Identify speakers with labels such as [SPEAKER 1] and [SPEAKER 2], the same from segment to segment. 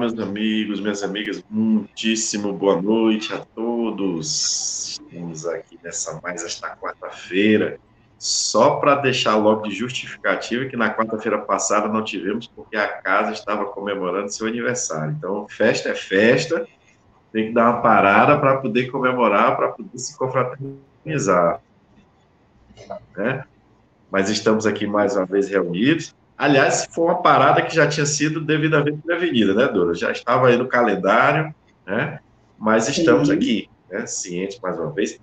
[SPEAKER 1] Meus amigos, minhas amigas, muitíssimo boa noite a todos. Estamos aqui nessa mais esta quarta-feira, só para deixar logo de justificativa que na quarta-feira passada não tivemos porque a casa estava comemorando seu aniversário. Então, festa é festa, tem que dar uma parada para poder comemorar, para poder se confraternizar. Né? Mas estamos aqui mais uma vez reunidos Aliás, foi uma parada que já tinha sido devidamente prevenida, né, Dora? Já estava aí no calendário, né? Mas estamos Sim. aqui, né, cientes, mais uma vez,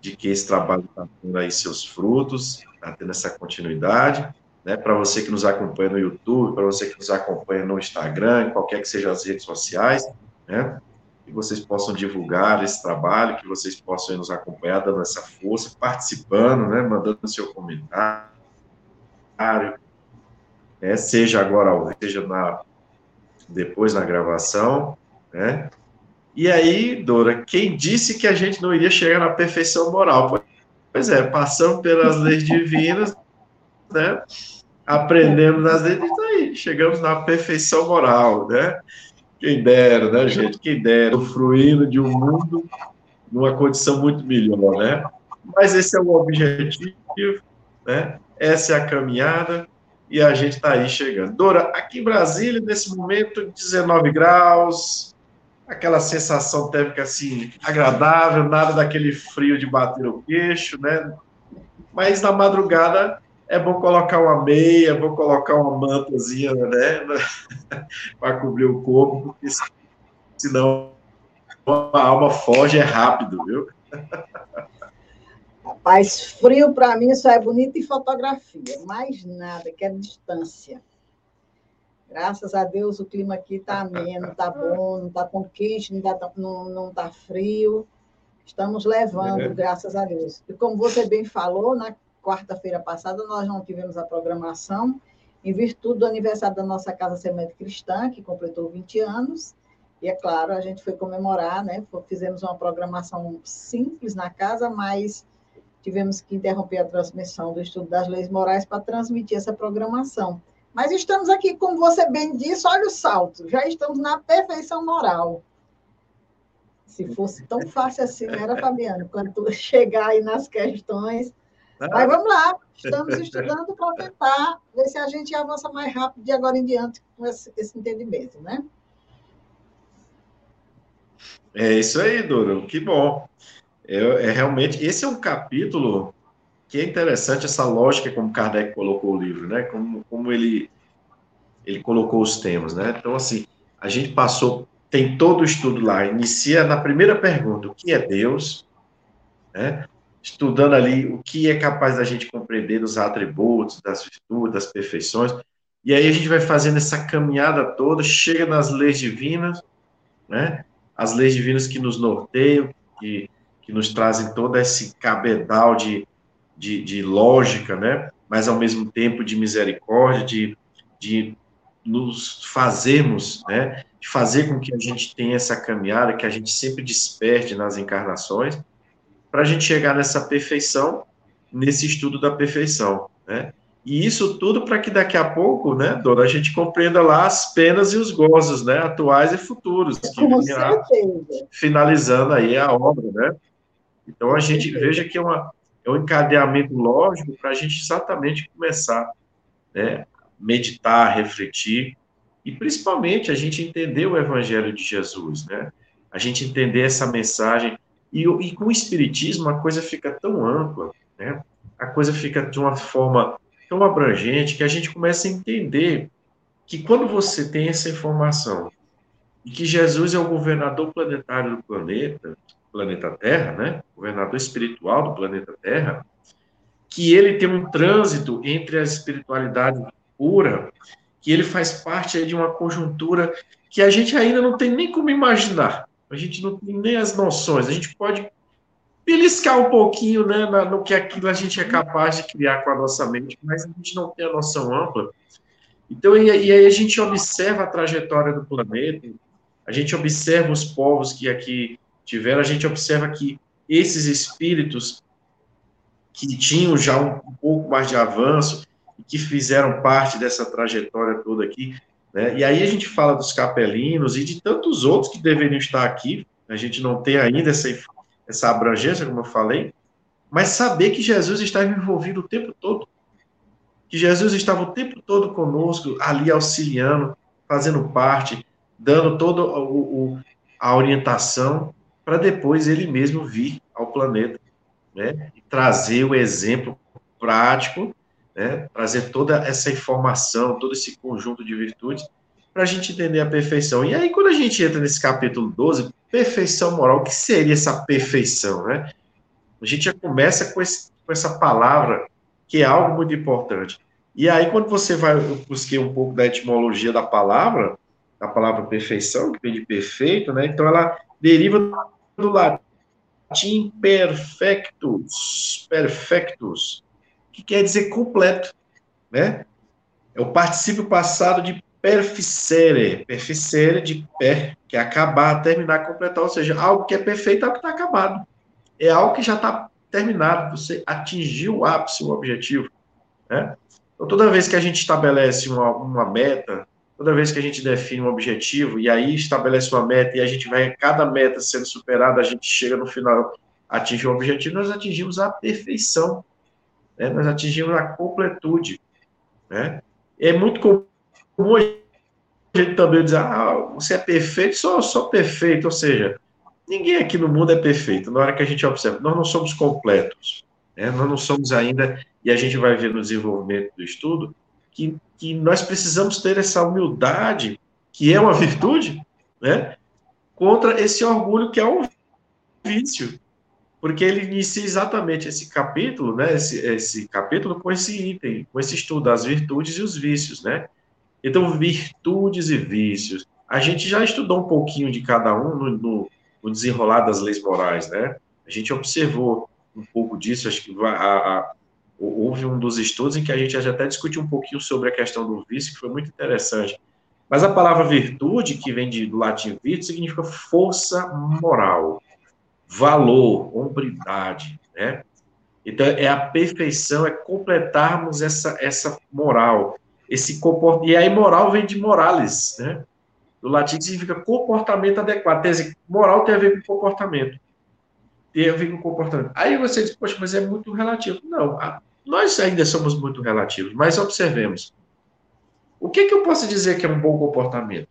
[SPEAKER 1] de que esse trabalho está tendo aí seus frutos, está tendo essa continuidade, né? Para você que nos acompanha no YouTube, para você que nos acompanha no Instagram, qualquer que sejam as redes sociais, né? Que vocês possam divulgar esse trabalho, que vocês possam nos acompanhar, dando essa força, participando, né? Mandando seu comentário, né, seja agora, seja na, depois na gravação, né? E aí, Dora, quem disse que a gente não iria chegar na perfeição moral? Pois é, passamos pelas leis divinas, né? Aprendemos nas leis, e aí, chegamos na perfeição moral, né? Quem dera, né, gente? Quem dera, fruindo de um mundo numa condição muito melhor, né? Mas esse é o objetivo, né? Essa é a caminhada, e a gente está aí chegando. Dora, aqui em Brasília, nesse momento, 19 graus, aquela sensação térmica assim, agradável, nada daquele frio de bater o queixo, né? Mas na madrugada é bom colocar uma meia, é bom colocar uma mantazinha, né? Para cobrir o corpo, porque senão a alma foge é rápido, viu?
[SPEAKER 2] Rapaz, frio para mim só é bonito em fotografia, mais nada, que é distância. Graças a Deus o clima aqui está ameno, está bom, não está tão quente, não está não, não tá frio. Estamos levando, é. graças a Deus. E como você bem falou, na quarta-feira passada nós não tivemos a programação, em virtude do aniversário da nossa Casa Semente Cristã, que completou 20 anos. E é claro, a gente foi comemorar, né? Fizemos uma programação simples na casa, mas tivemos que interromper a transmissão do estudo das leis morais para transmitir essa programação. Mas estamos aqui, como você bem disse, olha o salto, já estamos na perfeição moral. Se fosse tão fácil assim, era, Fabiano, quando chegar aí nas questões. Mas vamos lá, estamos estudando para tentar ver se a gente avança mais rápido de agora em diante com esse, esse entendimento, né?
[SPEAKER 1] É isso aí, Duro, que bom. É, é, realmente, esse é um capítulo que é interessante, essa lógica como Kardec colocou o livro, né? Como, como ele, ele colocou os temas, né? Então, assim, a gente passou, tem todo o estudo lá, inicia na primeira pergunta, o que é Deus? Né? Estudando ali o que é capaz da gente compreender dos atributos, das virtudes, das perfeições, e aí a gente vai fazendo essa caminhada toda, chega nas leis divinas, né? As leis divinas que nos norteiam, que que nos trazem todo esse cabedal de, de, de lógica, né? mas ao mesmo tempo de misericórdia, de, de nos fazermos, né? de fazer com que a gente tenha essa caminhada, que a gente sempre desperte nas encarnações, para a gente chegar nessa perfeição, nesse estudo da perfeição. Né? E isso tudo para que daqui a pouco, né, Dona, a gente compreenda lá as penas e os gozos, né, atuais e futuros, que
[SPEAKER 2] certeza.
[SPEAKER 1] finalizando aí a obra, né? Então, a gente veja que é, uma, é um encadeamento lógico para a gente exatamente começar né, meditar, refletir, e principalmente a gente entender o Evangelho de Jesus, né? A gente entender essa mensagem. E, e com o Espiritismo a coisa fica tão ampla, né? A coisa fica de uma forma tão abrangente que a gente começa a entender que quando você tem essa informação e que Jesus é o governador planetário do planeta, planeta Terra, né? Governador espiritual do planeta Terra, que ele tem um trânsito entre a espiritualidade pura, que ele faz parte de uma conjuntura que a gente ainda não tem nem como imaginar. A gente não tem nem as noções. A gente pode beliscar um pouquinho né, no que aquilo a gente é capaz de criar com a nossa mente, mas a gente não tem a noção ampla. Então, e, e aí a gente observa a trajetória do planeta, a gente observa os povos que aqui tiveram, a gente observa que esses espíritos que tinham já um, pouco mais de avanço e que fizeram parte dessa trajetória toda aqui, Né? E aí a gente fala dos capelinos e de tantos outros que deveriam estar aqui, a gente não tem ainda essa, essa abrangência, como eu falei, mas saber que Jesus estava envolvido o tempo todo, que Jesus estava o tempo todo conosco, ali auxiliando, fazendo parte, dando toda a orientação, para depois ele mesmo vir ao planeta, né, e trazer o exemplo prático, né, trazer toda essa informação, todo esse conjunto de virtudes, para a gente entender a perfeição. E aí, quando a gente entra nesse capítulo 12, perfeição moral, o que seria essa perfeição, né? A gente já começa com, esse, com essa palavra, que é algo muito importante. E aí, quando você vai, eu busquei um pouco da etimologia da palavra, da palavra perfeição, que vem de perfeito, né? Então, ela deriva do latim perfectus, perfectus, que quer dizer completo, né? É o particípio passado de perficere, perficere de per, que é acabar, terminar, completar, ou seja, algo que é perfeito é algo que está acabado. É algo que já está terminado, você atingiu o ápice, o objetivo. Né? Então, toda vez que a gente estabelece uma, uma meta, toda vez que a gente define um objetivo, e aí estabelece uma meta, e a gente vai, cada meta sendo superada, a gente chega no final, atinge o objetivo, nós atingimos a perfeição, né? nós atingimos a completude. Né? É muito comum a gente também dizer, ah, você é perfeito, só, só perfeito, ou seja, ninguém aqui no mundo é perfeito. Na hora que a gente observa, nós não somos completos. Né? Nós não somos ainda, e a gente vai ver no desenvolvimento do estudo, que, que nós precisamos ter essa humildade, que é uma virtude, né? contra esse orgulho que é um vício. Porque ele inicia exatamente esse capítulo, né? Esse, esse capítulo com esse item, com esse estudo, as virtudes e os vícios, né? Então, virtudes e vícios. A gente já estudou um pouquinho de cada um no, no o desenrolar das leis morais, né? A gente observou um pouco disso, acho que a, a, houve um dos estudos em que a gente até discutiu um pouquinho sobre a questão do vício, que foi muito interessante. Mas a palavra virtude, que vem de, do latim virtus, significa força moral, valor, hombridade, né? Então, é a perfeição, é completarmos essa, essa moral, esse comportamento. E aí, moral vem de morales, né? do latim significa comportamento adequado. Dizer, moral tem a ver com comportamento. Tem a ver com comportamento. Aí você diz, poxa, mas é muito relativo. Não, nós ainda somos muito relativos, mas observemos. O que, que eu posso dizer que é um bom comportamento?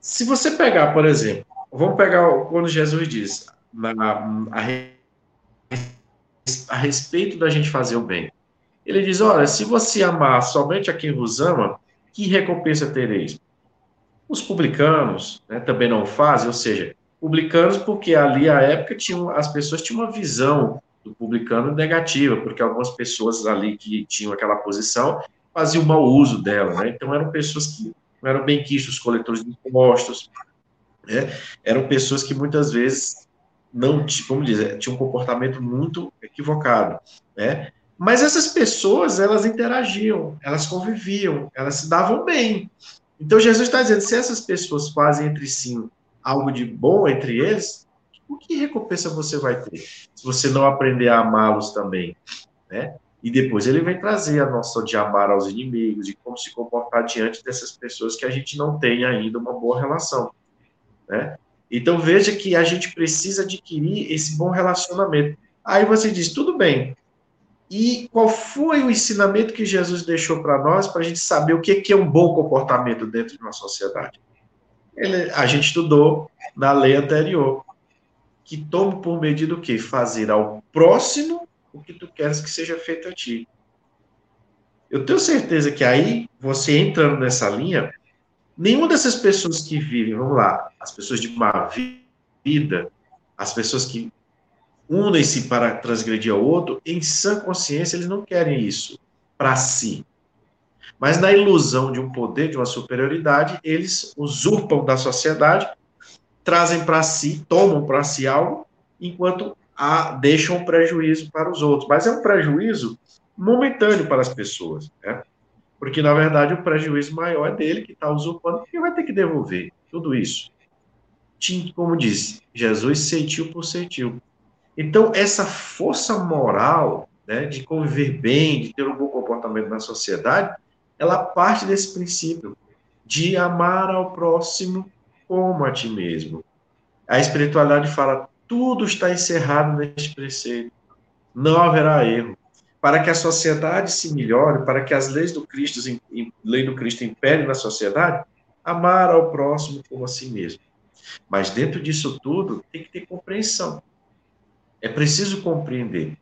[SPEAKER 1] Se você pegar, por exemplo, vamos pegar quando Jesus diz na, a, a respeito da gente fazer o bem. Ele diz: Olha, se você amar somente a quem vos ama, que recompensa tereis? Os publicanos né, também não fazem, ou seja, publicanos porque ali à época tinham, as pessoas tinham uma visão do publicano negativa, porque algumas pessoas ali que tinham aquela posição faziam mau uso dela, né? Então eram pessoas que não eram bem quistos, coletores de impostos, né? Eram pessoas que muitas vezes não, como dizer, tinham um comportamento muito equivocado, né? Mas essas pessoas, elas interagiam, elas conviviam, elas se davam bem, então Jesus está dizendo: se essas pessoas fazem entre si algo de bom entre eles, o que recompensa você vai ter? Se você não aprender a amá-los também, né? E depois ele vem trazer a noção de amar aos inimigos, de como se comportar diante dessas pessoas que a gente não tem ainda uma boa relação, né? Então veja que a gente precisa adquirir esse bom relacionamento. Aí você diz, tudo bem, e qual foi o ensinamento que Jesus deixou para nós, para a gente saber o que é um bom comportamento dentro de uma sociedade? Ele, a gente estudou na lei anterior, que toma por medida o quê? Fazer ao próximo o que tu queres que seja feito a ti. Eu tenho certeza que aí, você entrando nessa linha, nenhuma dessas pessoas que vivem, vamos lá, as pessoas de má vida, as pessoas que unem-se para transgredir ao outro, em sã consciência eles não querem isso para si. Mas na ilusão de um poder, de uma superioridade, eles usurpam da sociedade, trazem para si, tomam para si algo, enquanto a, deixam prejuízo para os outros. Mas é um prejuízo momentâneo para as pessoas, né? Porque, na verdade, o prejuízo maior é dele que está usurpando, porque vai ter que devolver tudo isso. Como disse, Jesus sentiu por sentiu. Então, essa força moral né, de conviver bem, de ter um bom comportamento na sociedade, ela parte desse princípio. de amar ao próximo como a ti mesmo. A espiritualidade fala: tudo está encerrado neste preceito. Não haverá erro. Para que a sociedade se melhore, para que as leis do Cristo, lei do Cristo impere na sociedade, amar ao próximo como a si mesmo. Mas dentro disso tudo, tem que ter compreensão. É preciso compreender.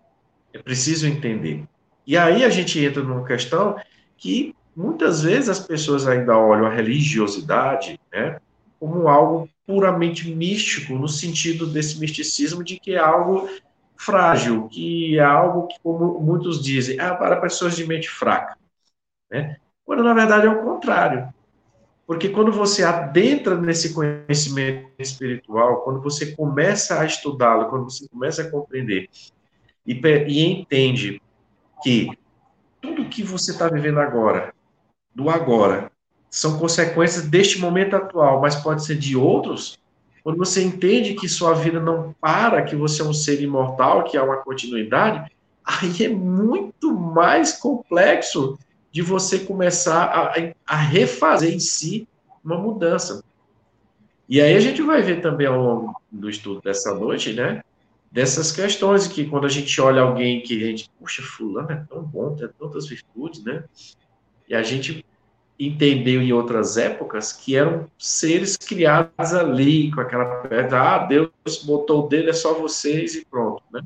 [SPEAKER 1] É preciso entender. E aí a gente entra numa questão que muitas vezes as pessoas ainda olham a religiosidade né, como algo puramente místico, no sentido desse misticismo de que é algo frágil, que é algo que, como muitos dizem, é para pessoas de mente fraca. Né? Quando na verdade é o contrário. Porque quando você adentra nesse conhecimento espiritual, quando você começa a estudá-lo, quando você começa a compreender e, e entende que tudo que você está vivendo agora, do agora, são consequências deste momento atual, mas pode ser de outros, quando você entende que sua vida não para, que você é um ser imortal, que há uma continuidade, aí é muito mais complexo de você começar a, a refazer em si uma mudança. E aí a gente vai ver também ao longo do estudo dessa noite, né? Dessas questões que quando a gente olha alguém que a gente, puxa, fulano é tão bom, tem tantas virtudes, né? E a gente entendeu em outras épocas que eram seres criados ali, com aquela pedra, ah, Deus botou o dedo, é só vocês e pronto, né?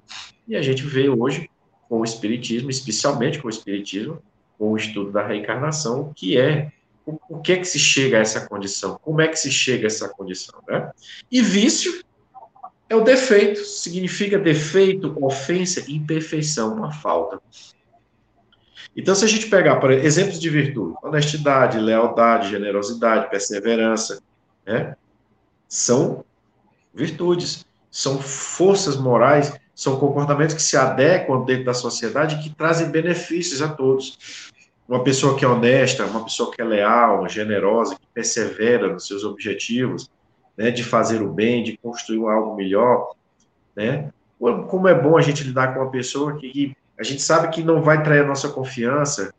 [SPEAKER 1] E a gente vê hoje, com o Espiritismo, especialmente com o Espiritismo, com o estudo da reencarnação, que é o, o que é que se chega a essa condição, como é que se chega a essa condição, né? E vício é o defeito, significa defeito, ofensa, imperfeição, uma falta. Então, se a gente pegar, por exemplos de virtude, honestidade, lealdade, generosidade, perseverança, né, são virtudes, são forças morais, são comportamentos que se adequam dentro da sociedade e que trazem benefícios a todos. Uma pessoa que é honesta, uma pessoa que é leal, generosa, que persevera nos seus objetivos, né, de fazer o bem, de construir algo melhor, né? Como é bom a gente lidar com uma pessoa que a gente sabe que não vai trair a nossa confiança,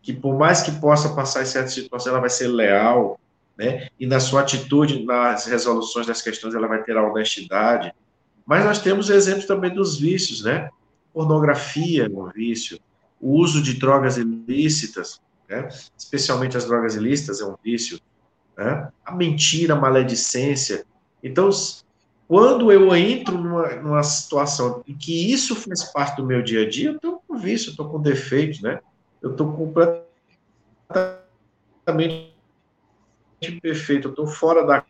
[SPEAKER 1] que por mais que possa passar em certas situações, ela vai ser leal, né? E na sua atitude, nas resoluções das questões, ela vai ter a honestidade. Mas nós temos exemplos também dos vícios, né? Pornografia é um vício, o uso de drogas ilícitas, né? especialmente as drogas ilícitas é um vício, né? a mentira, a maledicência. Então, quando eu entro numa, numa situação em que isso faz parte do meu dia a dia, eu estou com vício, eu estou com defeitos, né? Eu estou completamente perfeito, eu estou fora da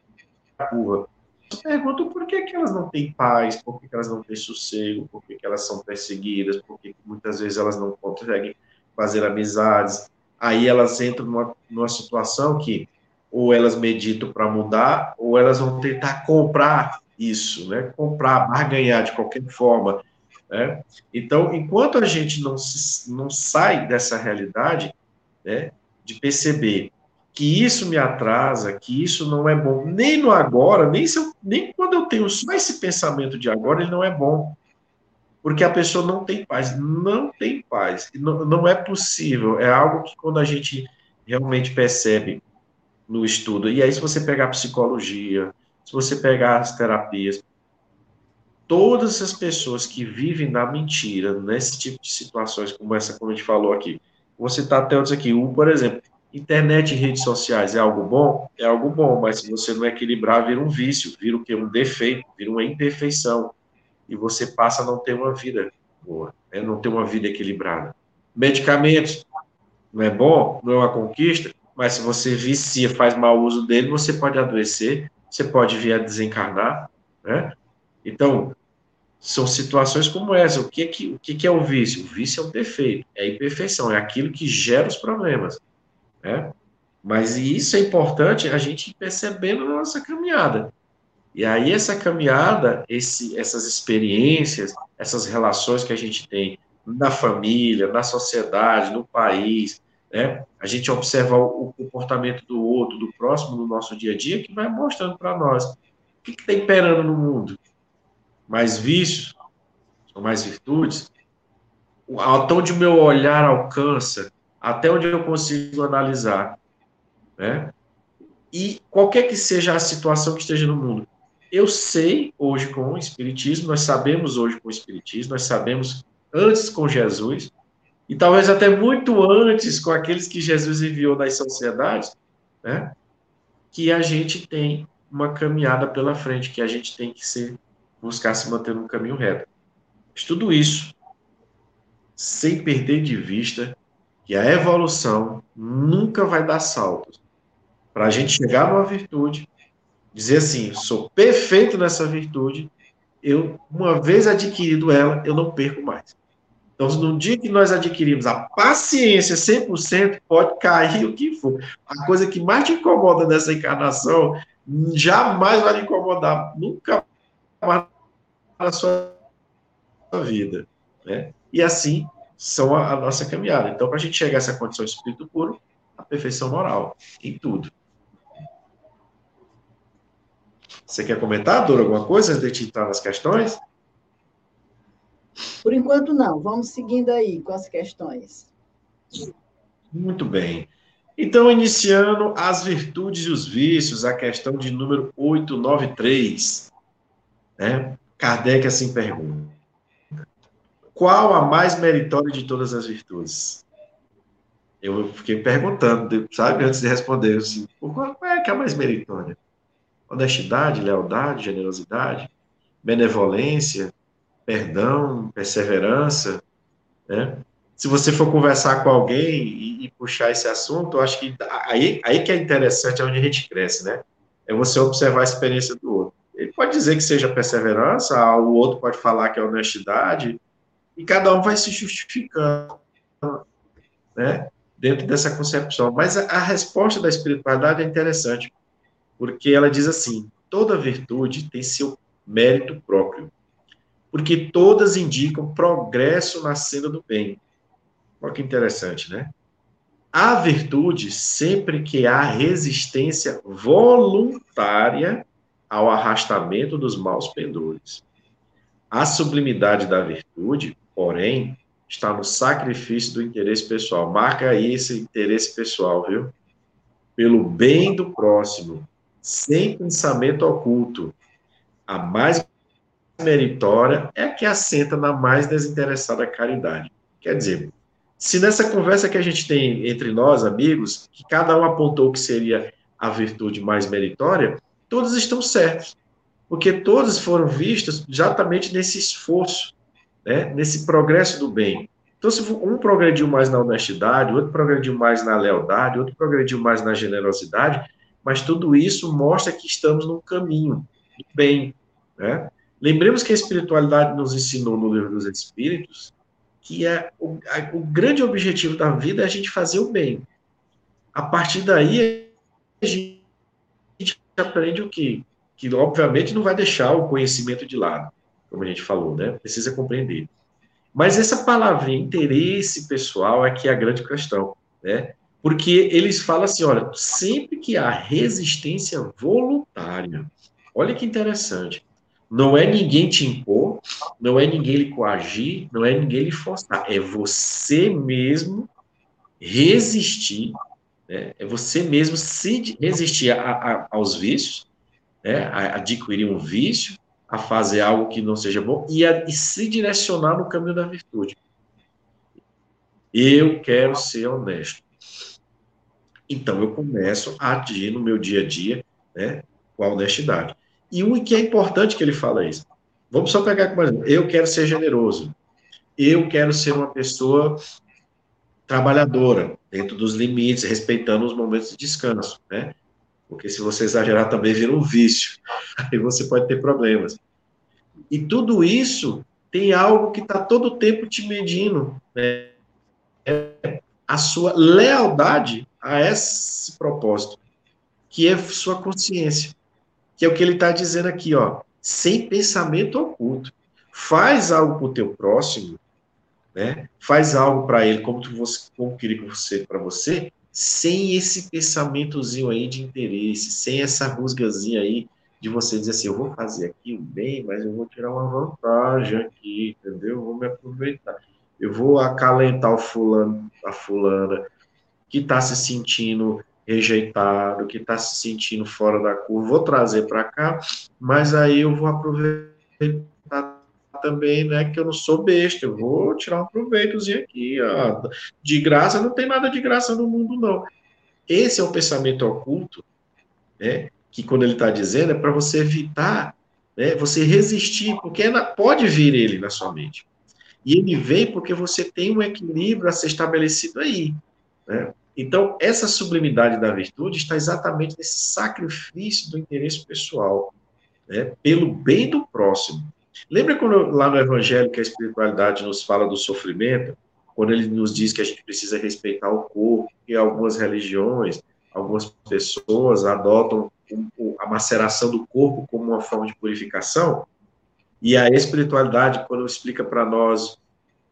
[SPEAKER 1] curva. Eu pergunto por que, que elas não têm paz, por que, que elas não têm sossego, por que, que elas são perseguidas, por que, que muitas vezes elas não conseguem fazer amizades. Aí elas entram numa, numa situação que ou elas meditam para mudar, ou elas vão tentar comprar isso, né? Comprar, barganhar de qualquer forma. Né? Então, enquanto a gente não, se, não sai dessa realidade, né, de perceber que isso me atrasa, que isso não é bom, nem no agora, nem, eu, nem quando eu tenho só esse pensamento de agora, ele não é bom. Porque a pessoa não tem paz, não tem paz, não, não é possível, é algo que quando a gente realmente percebe no estudo, e aí se você pegar psicologia, se você pegar as terapias, todas as pessoas que vivem na mentira, nesse tipo de situações como essa, como a gente falou aqui, você está até outros aqui, um, por exemplo, internet e redes sociais é algo bom? É algo bom, mas se você não equilibrar, vira um vício, vira o que? Um defeito, vira uma imperfeição, e você passa a não ter uma vida boa, né? não ter uma vida equilibrada. Medicamentos, não é bom, não é uma conquista, mas se você vicia, faz mau uso dele, você pode adoecer, você pode vir a desencarnar, né? Então, são situações como essa. O que, é que, o que é o vício? O vício é um defeito, é a imperfeição, é aquilo que gera os problemas, né? Mas isso é importante a gente percebendo na nossa caminhada. E aí essa caminhada, esse, essas experiências, essas relações que a gente tem na família, na sociedade, no país, né? A gente observa o comportamento do outro, do próximo no nosso dia a dia, que vai mostrando para nós o que está imperando no mundo. Mais vícios ou mais virtudes? Até onde o meu olhar alcança, até onde eu consigo analisar. Né? E qualquer que seja a situação que esteja no mundo, eu sei hoje com o Espiritismo, nós sabemos hoje com o Espiritismo, nós sabemos antes com Jesus, e talvez até muito antes com aqueles que Jesus enviou nas sociedades, né, que a gente tem uma caminhada pela frente, que a gente tem que ser, buscar se manter no caminho reto. Mas tudo isso sem perder de vista que a evolução nunca vai dar saltos. Para a gente chegar numa virtude, dizer assim, sou perfeito nessa virtude, eu, uma vez adquirido ela, eu não perco mais. Então, no dia que nós adquirimos a paciência 100%, pode cair o que for. A coisa que mais te incomoda nessa encarnação, jamais vai lhe incomodar, nunca mais na sua vida. Né? E assim são a, a nossa caminhada. Então, para a gente chegar a essa condição de espírito puro, a perfeição moral, em tudo. Você quer comentar, Dora, alguma coisa antes de entrar nas questões?
[SPEAKER 2] Por enquanto, não. Vamos seguindo aí com as questões.
[SPEAKER 1] Muito bem. Então, iniciando as virtudes e os vícios, a questão de número 893. Né? Kardec assim pergunta: Qual a mais meritória de todas as virtudes? Eu fiquei perguntando, sabe, antes de responder, assim, qual é que é a mais meritória? honestidade, lealdade, generosidade, benevolência, perdão, perseverança, né? Se você for conversar com alguém e, e, puxar esse assunto, eu acho que aí, aí que é interessante, é onde a gente cresce, né? É você observar a experiência do outro. Ele pode dizer que seja perseverança, o outro pode falar que é honestidade, e cada um vai se justificando, né? Dentro dessa concepção. Mas a, a resposta da espiritualidade é interessante porque ela diz assim: toda virtude tem seu mérito próprio, porque todas indicam progresso na senda do bem. Olha que interessante, né? A virtude sempre que há resistência voluntária ao arrastamento dos maus pendores. A sublimidade da virtude, porém, está no sacrifício do interesse pessoal. Marca aí esse interesse pessoal, viu? Pelo bem do próximo, sem pensamento oculto. A mais meritória é a que assenta na mais desinteressada caridade. Quer dizer, se nessa conversa que a gente tem entre nós, amigos, que cada um apontou que seria a virtude mais meritória, todos estão certos, porque todos foram vistos exatamente nesse esforço, né, nesse progresso do bem. Então, se um progrediu mais na honestidade, outro progrediu mais na lealdade, outro progrediu mais na generosidade, mas tudo isso mostra que estamos no caminho do bem. Né? Lembremos que a espiritualidade nos ensinou no livro dos Espíritos que é o, a, o grande objetivo da vida é a gente fazer o bem. A partir daí, a gente aprende o quê? Que, obviamente, não vai deixar o conhecimento de lado, como a gente falou, né? Precisa compreender. Mas essa palavrinha, interesse pessoal, é que é a grande questão, né? Porque eles falam assim: olha, sempre que há resistência voluntária, olha que interessante. Não é ninguém te impor, não é ninguém lhe coagir, não é ninguém lhe forçar. É você mesmo resistir, né? é você mesmo se resistir a, a, aos vícios, né? a adquirir um vício, a fazer algo que não seja bom e, a, e se direcionar no caminho da virtude. Eu quero ser honesto. Então, eu começo a agir no meu dia a dia né, com a honestidade. E o que é importante que ele fala isso. Vamos só pegar como exemplo. Eu quero ser generoso. Eu quero ser uma pessoa trabalhadora, dentro dos limites, respeitando os momentos de descanso, né? Porque se você exagerar também vira um vício. Aí você pode ter problemas. E tudo isso tem algo que está todo o tempo te medindo, né? É a sua lealdade a esse propósito, que é sua consciência, que é o que ele está dizendo aqui, ó, sem pensamento oculto. Faz algo para o teu próximo, né? Faz algo para ele como tu você, como queria que você para você, sem esse pensamentozinho aí de interesse, sem essa rusgazinha aí de você dizer assim, eu vou fazer aqui o bem, mas eu vou tirar uma vantagem aqui, entendeu? Eu vou me aproveitar. Eu vou acalentar o fulano, a fulana, que está se sentindo rejeitado, que está se sentindo fora da curva, vou trazer para cá, mas aí eu vou aproveitar também, né, que eu não sou besta, eu vou tirar um proveitozinho aqui, ó. de graça, não tem nada de graça no mundo, não. Esse é o pensamento oculto, né, que quando ele está dizendo é para você evitar, né, você resistir, porque é pode vir ele na sua mente. E ele vem porque você tem um equilíbrio a ser estabelecido aí, né? Então, essa sublimidade da virtude está exatamente nesse sacrifício do interesse pessoal, né, pelo bem do próximo. Lembra quando lá no Evangelho que a espiritualidade nos fala do sofrimento, quando ele nos diz que a gente precisa respeitar o corpo, que algumas religiões, algumas pessoas adotam a maceração do corpo como uma forma de purificação, e a espiritualidade, quando explica para nós,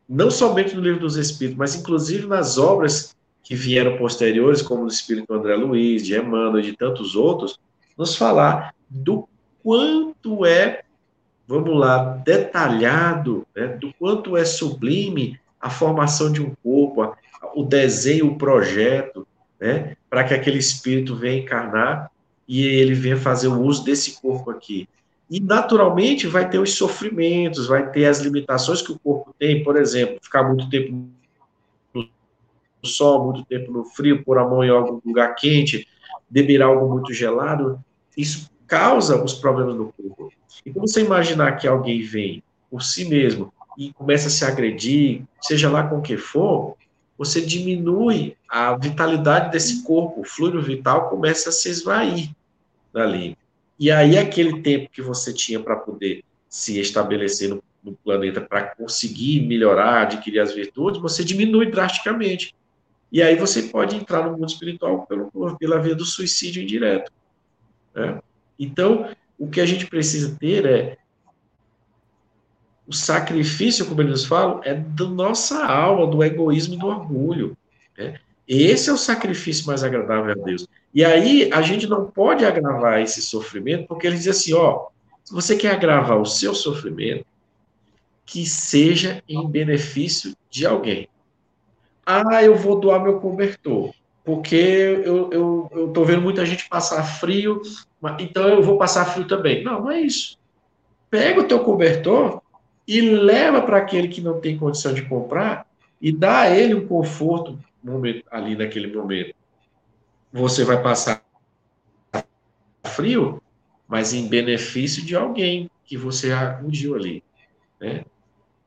[SPEAKER 1] não somente no livro dos Espíritos, mas inclusive nas obras que vieram posteriores, como o Espírito André Luiz, de Emmanuel de tantos outros, nos falar do quanto é, vamos lá, detalhado, né, do quanto é sublime a formação de um corpo, o desenho, o projeto, né, para que aquele espírito venha encarnar e ele venha fazer o uso desse corpo aqui. E, naturalmente, vai ter os sofrimentos, vai ter as limitações que o corpo tem, por exemplo, ficar muito tempo sol, muito tempo no frio, pôr a mão em algum lugar quente, beber algo muito gelado, isso causa os problemas no corpo. E quando você imaginar que alguém vem por si mesmo e começa a se agredir, seja lá com o que for, você diminui a vitalidade desse corpo, o fluido vital começa a se esvair dali. E aí aquele tempo que você tinha para poder se estabelecer no, no planeta para conseguir melhorar, adquirir as virtudes, você diminui drasticamente. E aí você pode entrar no mundo espiritual pelo, pela via do suicídio indireto. Né? Então, o que a gente precisa ter é o sacrifício, como eles falam, é da nossa alma, do egoísmo e do orgulho. Né? Esse é o sacrifício mais agradável a Deus. E aí a gente não pode agravar esse sofrimento, porque ele diz assim, ó, se você quer agravar o seu sofrimento, que seja em benefício de alguém. Ah, eu vou doar meu cobertor, porque eu, eu, eu tô vendo muita gente passar frio, então eu vou passar frio também. Não, não é isso. Pega o teu cobertor e leva para aquele que não tem condição de comprar e dá a ele um conforto ali naquele momento. Você vai passar frio, mas em benefício de alguém que você acudiu ali. Né?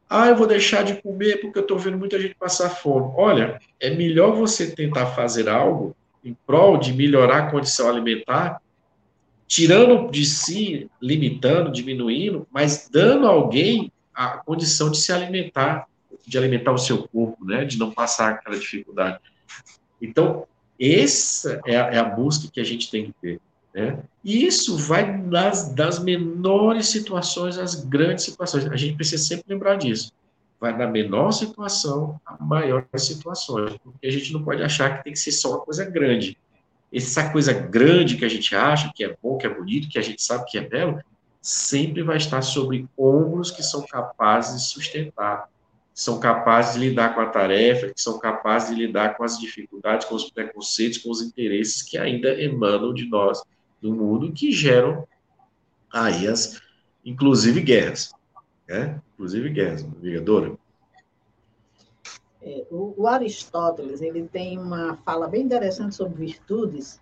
[SPEAKER 1] Ah, eu vou deixar de comer porque eu estou vendo muita gente passar fome. Olha, é melhor você tentar fazer algo em prol de melhorar a condição alimentar, tirando de si, limitando, diminuindo, mas dando a alguém a condição de se alimentar, de alimentar o seu corpo, né? De não passar aquela dificuldade. Então, essa é a, é a busca que a gente tem que ter. Né? E isso vai das, das menores situações às grandes situações. A gente precisa sempre lembrar disso. Vai da menor situação a maiores situações. Porque a gente não pode achar que tem que ser só uma coisa grande. Essa coisa grande que a gente acha que é bom, que é bonito, que a gente sabe que é belo, sempre vai estar sobre ombros que são capazes de sustentar, são capazes de lidar com a tarefa, que são capazes de lidar com as dificuldades, com os preconceitos, com os interesses que ainda emanam de nós do mundo que geram aí as, inclusive guerras, né? Inclusive guerras, navegadora.
[SPEAKER 2] É, o, o Aristóteles ele tem uma fala bem interessante sobre virtudes.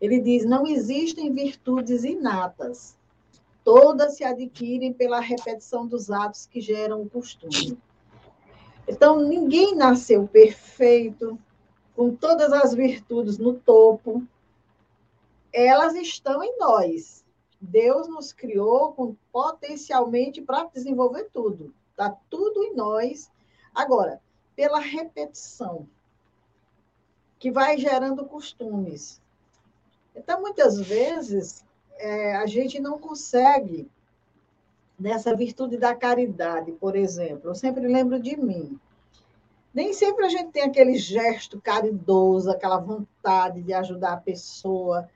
[SPEAKER 2] Ele diz: não existem virtudes inatas, todas se adquirem pela repetição dos atos que geram o costume. Então, ninguém nasceu perfeito, com todas as virtudes no topo, elas estão em nós. Deus nos criou com, potencialmente para desenvolver tudo. Está tudo em nós. Agora, pela repetição, que vai gerando costumes. Então, muitas vezes, é, a gente não consegue, nessa virtude da caridade, por exemplo. Eu sempre lembro de mim. Nem sempre a gente tem aquele gesto caridoso, aquela vontade de ajudar a pessoa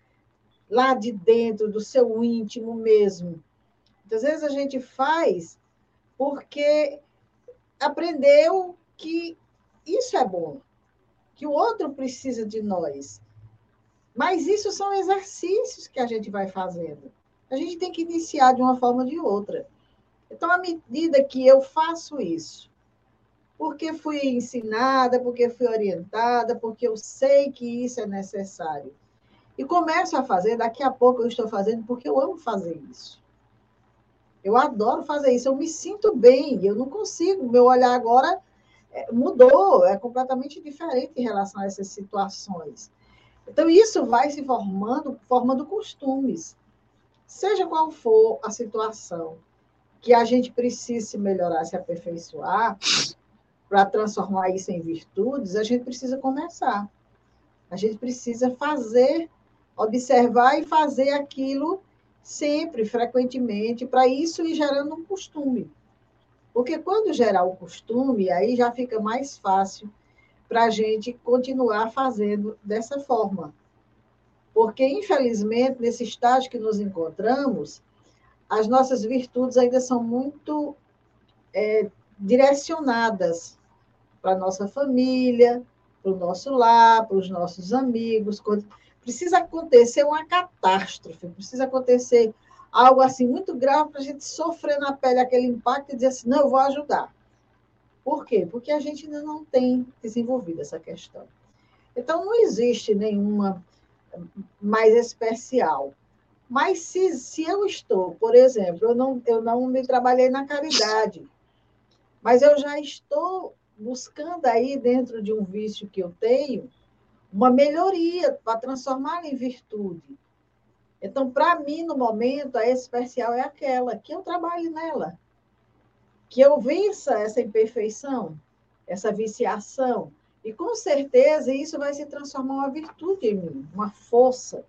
[SPEAKER 2] lá de dentro, do seu íntimo mesmo. Muitas vezes a gente faz porque aprendeu que isso é bom, que o outro precisa de nós. Mas isso são exercícios que a gente vai fazendo. A gente tem que iniciar de uma forma ou de outra. Então, à medida que eu faço isso, porque fui ensinada, porque fui orientada, porque eu sei que isso é necessário. E começo a fazer, daqui a pouco eu estou fazendo porque eu amo fazer isso. Eu adoro fazer isso, eu me sinto bem, eu não consigo, meu olhar agora é, mudou, é completamente diferente em relação a essas situações. Então, isso vai se formando, formando costumes. Seja qual for a situação que a gente precise se melhorar, se aperfeiçoar, para transformar isso em virtudes, a gente precisa começar. A gente precisa fazer, observar e fazer aquilo sempre, frequentemente, para isso ir gerando um costume. Porque quando gerar o costume, aí já fica mais fácil para a gente continuar fazendo dessa forma. Porque, infelizmente, nesse estágio que nos encontramos, as nossas virtudes ainda são muito é, direcionadas para a nossa família, para o nosso lar, para os nossos amigos. Precisa acontecer uma catástrofe, precisa acontecer algo assim muito grave para a gente sofrer na pele aquele impacto e dizer assim, não, eu vou ajudar. Por quê? Porque a gente ainda não tem desenvolvido essa questão. Então, não existe nenhuma mais especial. Mas se, se eu estou, por exemplo, eu não, eu não me trabalhei na caridade, mas eu já estou buscando aí, dentro de um vício que eu tenho, uma melhoria para transformar em virtude. Então, para mim, no momento, a especial é aquela que eu trabalhe nela, que eu vença essa imperfeição, essa viciação. E com certeza isso vai se transformar uma virtude em mim, uma força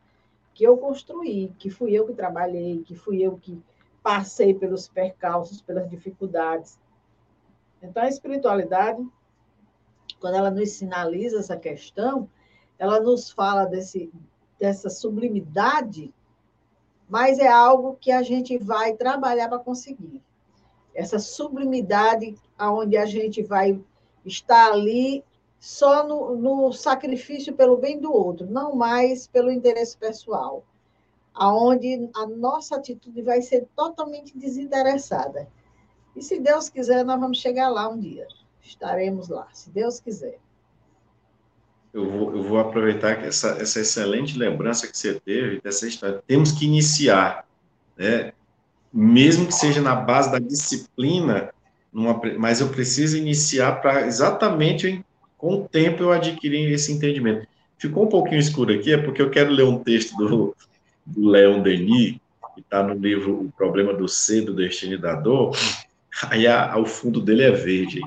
[SPEAKER 2] que eu construí, que fui eu que trabalhei, que fui eu que passei pelos percalços, pelas dificuldades. Então, a espiritualidade, quando ela nos sinaliza essa questão, ela nos fala desse, dessa sublimidade, mas é algo que a gente vai trabalhar para conseguir. Essa sublimidade aonde a gente vai estar ali só no, no sacrifício pelo bem do outro, não mais pelo interesse pessoal, aonde a nossa atitude vai ser totalmente desinteressada. E se Deus quiser, nós vamos chegar lá um dia. Estaremos lá, se Deus quiser.
[SPEAKER 1] Eu vou, eu vou aproveitar essa, essa excelente lembrança que você teve dessa história. Temos que iniciar, né? mesmo que seja na base da disciplina, numa, mas eu preciso iniciar para exatamente com o tempo eu adquiri esse entendimento. Ficou um pouquinho escuro aqui, é porque eu quero ler um texto do, do Leon Denis, que está no livro O Problema do Ser, do Destino e da Dor, aí a, a, o fundo dele é verde.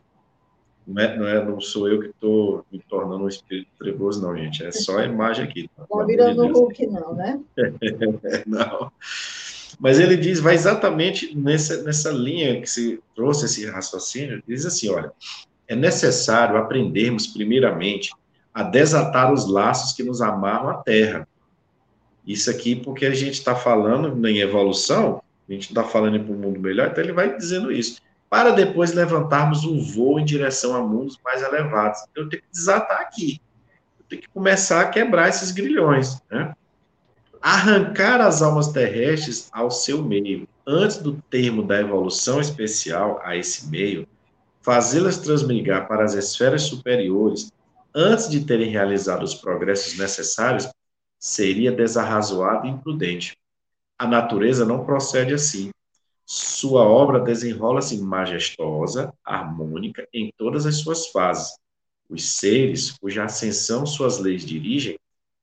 [SPEAKER 1] Não, é, não, é, não sou eu que estou me tornando um espírito trevoso, não, gente. É só a imagem aqui.
[SPEAKER 2] Tá tá virando de Hulk, não, né?
[SPEAKER 1] não. Mas ele diz, vai exatamente nessa, nessa linha que se trouxe esse raciocínio, diz assim, olha, é necessário aprendermos, primeiramente, a desatar os laços que nos amarram à Terra. Isso aqui porque a gente está falando em evolução, a gente está falando para um mundo melhor, então ele vai dizendo isso. Para depois levantarmos um voo em direção a mundos mais elevados. Então, eu tenho que desatar aqui. Eu tenho que começar a quebrar esses grilhões. Né? Arrancar as almas terrestres ao seu meio. Antes do termo da evolução especial a esse meio, fazê-las transmigrar para as esferas superiores antes de terem realizado os progressos necessários seria desarrazoado e imprudente. A natureza não procede assim. Sua obra desenrola-se majestosa, harmônica, em todas as suas fases. Os seres, cuja ascensão suas leis dirigem,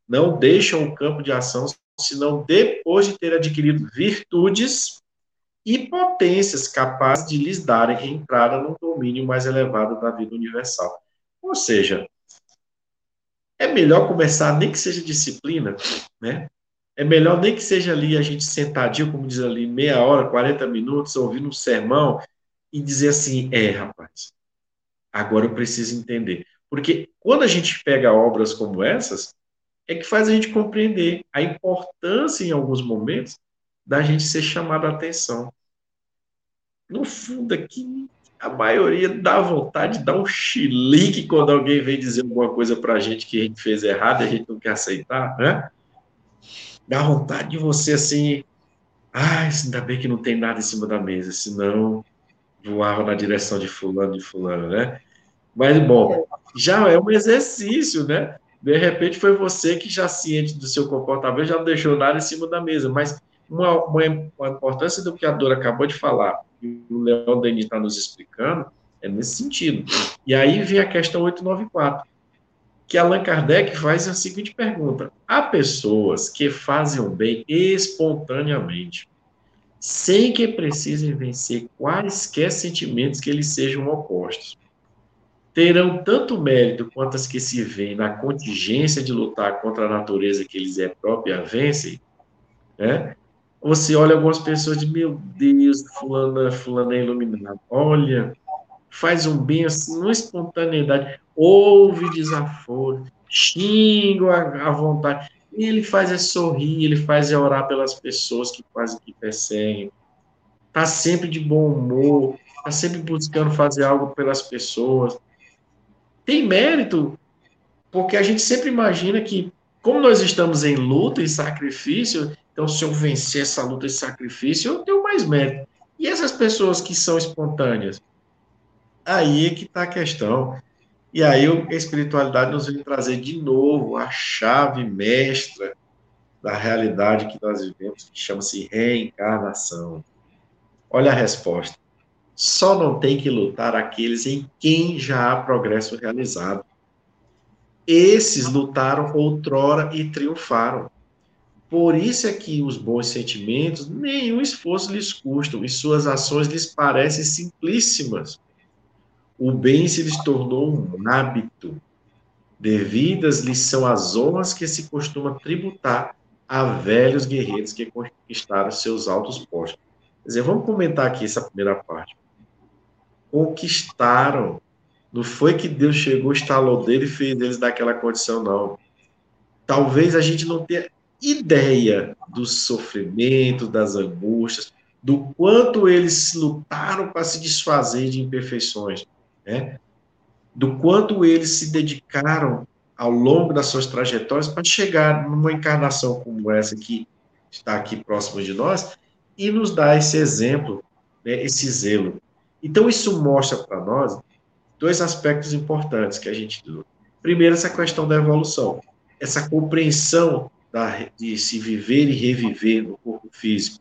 [SPEAKER 1] não deixam o campo de ação senão depois de ter adquirido virtudes e potências capazes de lhes darem entrada no domínio mais elevado da vida universal. Ou seja, é melhor começar, nem que seja disciplina, né? É melhor nem que seja ali a gente sentadinho, como diz ali, meia hora, 40 minutos, ouvindo um sermão e dizer assim: é, rapaz, agora eu preciso entender. Porque quando a gente pega obras como essas, é que faz a gente compreender a importância, em alguns momentos, da gente ser chamado a atenção no fundo aqui, a maioria dá vontade de dar um chilique quando alguém vem dizer alguma coisa para a gente que a gente fez errado e a gente não quer aceitar, né? Dá vontade de você assim, ah, ainda bem que não tem nada em cima da mesa, senão voava na direção de fulano de fulano, né? Mas, bom, já é um exercício, né? De repente foi você que já ciente do seu comportamento, já não deixou nada em cima da mesa, mas uma, uma, uma importância do que a Dora acabou de falar, e o Leão Denis está nos explicando, é nesse sentido. E aí vem a questão 894, que Allan Kardec faz a seguinte pergunta: há pessoas que fazem o bem espontaneamente, sem que precisem vencer quaisquer sentimentos que lhes sejam opostos. Terão tanto mérito quanto as que se veem na contingência de lutar contra a natureza que lhes é própria vencem, né? Você olha algumas pessoas e diz, meu Deus, fulano, fulano é iluminado. Olha, faz um bem assim, numa espontaneidade, ouve desaforo, xinga à vontade. E ele faz é sorrir, ele faz é orar pelas pessoas que quase que perseguem. Está sempre de bom humor, está sempre buscando fazer algo pelas pessoas. Tem mérito, porque a gente sempre imagina que, como nós estamos em luta e sacrifício, então se eu vencer essa luta e sacrifício, eu tenho mais mérito. E essas pessoas que são espontâneas? Aí é que está a questão. E aí a espiritualidade nos vem trazer de novo a chave mestra da realidade que nós vivemos, que chama-se reencarnação. Olha a resposta. Só não tem que lutar aqueles em quem já há progresso realizado. Esses lutaram outrora e triunfaram. Por isso é que os bons sentimentos nenhum esforço lhes custam e suas ações lhes parecem simplíssimas o bem se lhes tornou um hábito. Devidas lhes são as honras que se costuma tributar a velhos guerreiros que conquistaram seus altos postos. Quer dizer, vamos comentar aqui essa primeira parte. Conquistaram. Não foi que Deus chegou, instalou dele e fez eles daquela condição, não. Talvez a gente não tenha ideia do sofrimento, das angústias, do quanto eles lutaram para se desfazer de imperfeições né? do quanto eles se dedicaram ao longo das suas trajetórias para chegar numa encarnação como essa que está aqui próximo de nós e nos dar esse exemplo, né, esse zelo. Então, isso mostra para nós dois aspectos importantes que a gente Primeiro, essa questão da evolução, essa compreensão da, de se viver e reviver no corpo físico,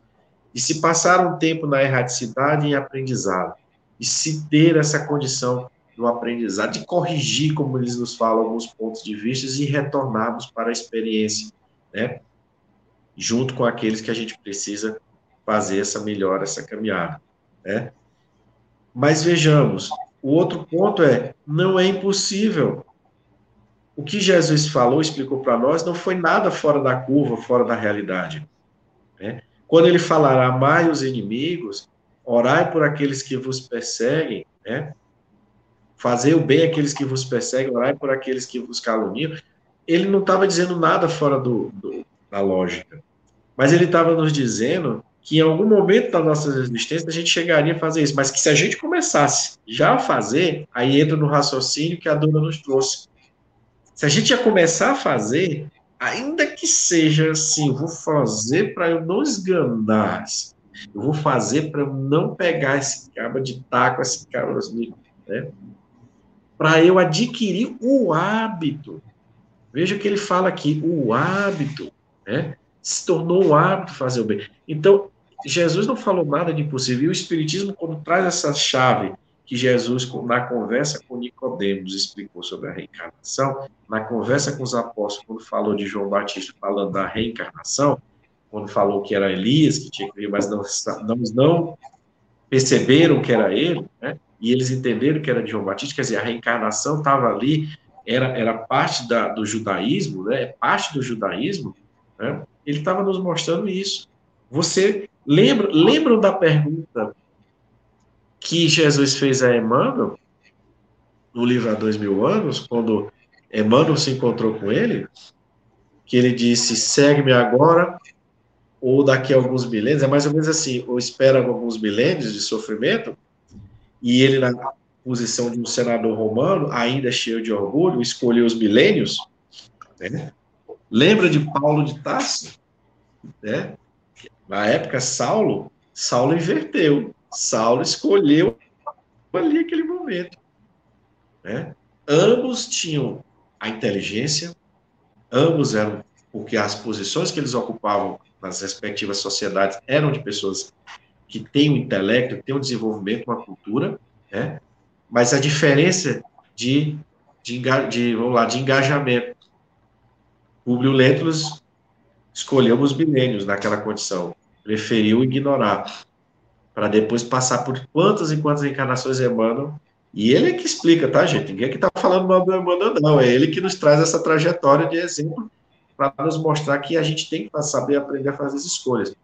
[SPEAKER 1] de se passar um tempo na erraticidade e aprendizado, e se ter essa condição do aprendizado, de corrigir, como eles nos falam, alguns pontos de vista e retornarmos para a experiência, né? Junto com aqueles que a gente precisa fazer essa melhora, essa caminhada, né? Mas vejamos, o outro ponto é, não é impossível. O que Jesus falou, explicou para nós, não foi nada fora da curva, fora da realidade. Né? Quando ele falar amai os inimigos, orai por aqueles que vos perseguem, né? Fazer o bem àqueles que vos perseguem, orai por aqueles que vos caluniam. Ele não estava dizendo nada fora do, do, da lógica, mas ele estava nos dizendo que em algum momento da nossa existência a gente chegaria a fazer isso, mas que se a gente começasse já a fazer, aí entra no raciocínio que a dona nos trouxe. Se a gente ia começar a fazer, ainda que seja assim, vou fazer para eu não esganar, eu vou fazer para não pegar esse cabo de taco, esse cabo, né? Para eu adquirir o hábito. Veja que ele fala aqui, o hábito, né? Se tornou um hábito fazer o bem. Então, Jesus não falou nada de impossível. E o Espiritismo, quando traz essa chave que Jesus, na conversa com Nicodemos, explicou sobre a reencarnação, na conversa com os apóstolos, quando falou de João Batista falando da reencarnação, quando falou que era Elias que tinha que vir, mas não, não, não perceberam que era ele, né? e eles entenderam que era de João Batista, quer dizer, a reencarnação estava ali, era, era parte da, do judaísmo, né? É parte do judaísmo, né? ele estava nos mostrando isso. Você lembra, lembram da pergunta que Jesus fez a Emmanuel, no livro Há Dois Mil Anos, quando Emmanuel se encontrou com ele, que ele disse, segue-me agora ou daqui a alguns milênios, é mais ou menos assim, ou espera alguns milênios de sofrimento, e ele, na posição de um senador romano, ainda cheio de orgulho, escolheu os milênios, né? Lembra de Paulo de Tarso? Né? Na época, Saulo, Saulo inverteu. Saulo escolheu ali aquele momento. Né? Ambos tinham a inteligência, ambos eram, porque as posições que eles ocupavam nas respectivas sociedades eram de pessoas que têm um intelecto, têm um desenvolvimento, uma cultura, né? mas a diferença de, de, de, vamos lá, de engajamento. Publio Lentulus escolheu os milênios naquela condição, preferiu ignorar, para depois passar por quantas e quantas encarnações Emmanuel e ele é que explica, tá, gente? Ninguém que está falando mal do Emmanuel, não. É ele que nos traz essa trajetória de exemplo para nos mostrar que a gente tem que saber aprender a fazer as escolhas.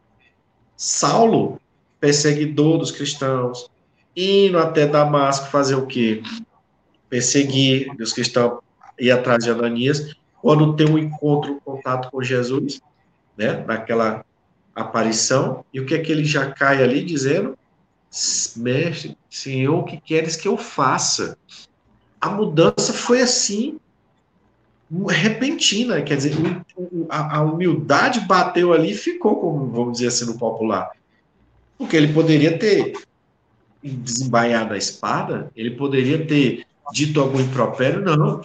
[SPEAKER 1] Saulo, perseguidor dos cristãos, indo até Damasco fazer o quê? Perseguir os cristãos, ir atrás de Ananias, quando tem um encontro, um contato com Jesus, né, naquela aparição, e o que é que ele já cai ali dizendo? mestre, Senhor, o que queres que eu faça? A mudança foi assim, repentina, quer dizer, a, humildade bateu ali e ficou, como vamos dizer assim no popular. Porque ele poderia ter desembainhado a espada, ele poderia ter dito algum impropério, não.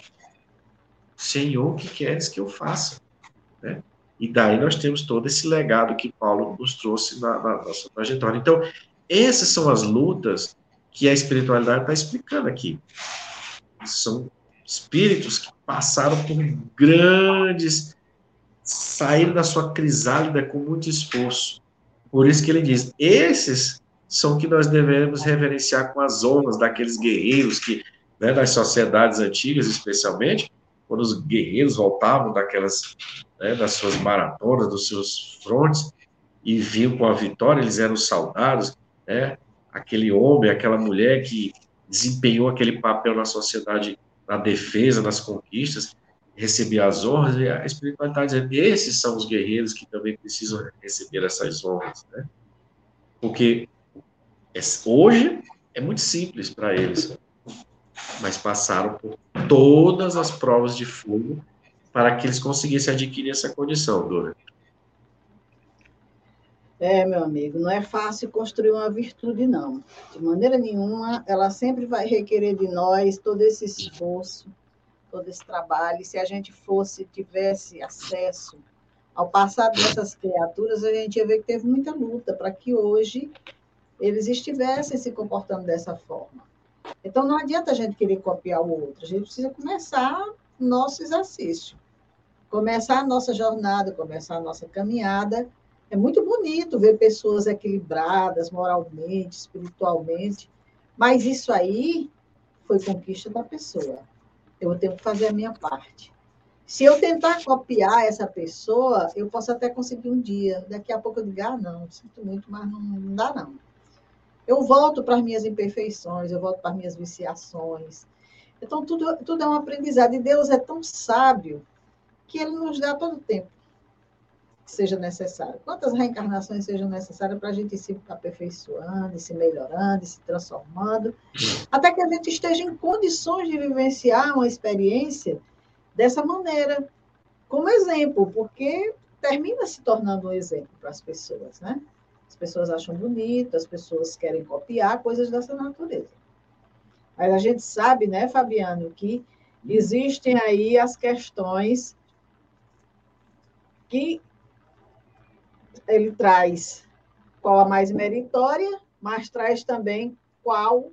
[SPEAKER 1] Senhor, o que queres que eu faça? Né? E daí nós temos todo esse legado que Paulo nos trouxe na, na nossa trajetória. Então, essas são as lutas que a espiritualidade está explicando aqui. São espíritos que passaram por grandes, saíram da sua crisálida com muito esforço. Por isso que ele diz: esses são que nós devemos reverenciar com as honras daqueles guerreiros que, né, das sociedades antigas, especialmente, quando os guerreiros voltavam daquelas, né, das suas maratonas, dos seus frontes, e vinham com a vitória, eles eram soldados, né? aquele homem, aquela mulher que desempenhou aquele papel na sociedade, na defesa, nas conquistas, recebia as honras, e a espiritualidade dizendo, esses são os guerreiros que também precisam receber essas honras, né? Porque hoje é muito simples para eles, mas passaram por todas as provas de fogo para que eles conseguissem adquirir essa condição, Dora.
[SPEAKER 2] É, meu amigo, não é fácil construir uma virtude, não. De maneira nenhuma, ela sempre vai requerer de nós todo esse esforço, todo esse trabalho. E se a gente fosse, tivesse acesso ao passado dessas criaturas, a gente ia ver que teve muita luta para que hoje eles estivessem se comportando dessa forma. Então, não adianta a gente querer copiar o outro, a gente precisa começar nosso exercício, começar a nossa jornada, começar a nossa caminhada é muito bonito ver pessoas equilibradas moralmente, espiritualmente, mas isso aí foi conquista da pessoa. Eu tenho que fazer a minha parte. Se eu tentar copiar essa pessoa, eu posso até conseguir um dia. Daqui a pouco eu digo, ah, não, sinto muito, mas não, não dá, não. Eu volto para as minhas imperfeições, eu volto para as minhas viciações. Então, tudo, tudo é um aprendizado. E Deus é tão sábio que Ele nos dá todo o tempo seja necessário, quantas reencarnações sejam necessárias para a gente ir se aperfeiçoando, se melhorando, se transformando, até que a gente esteja em condições de vivenciar uma experiência dessa maneira, como exemplo, porque termina se tornando um exemplo para as pessoas, né? As pessoas acham bonito, as pessoas querem copiar coisas dessa natureza. Mas a gente sabe, né, Fabiano, que existem aí as questões que ele traz qual a mais meritória, mas traz também qual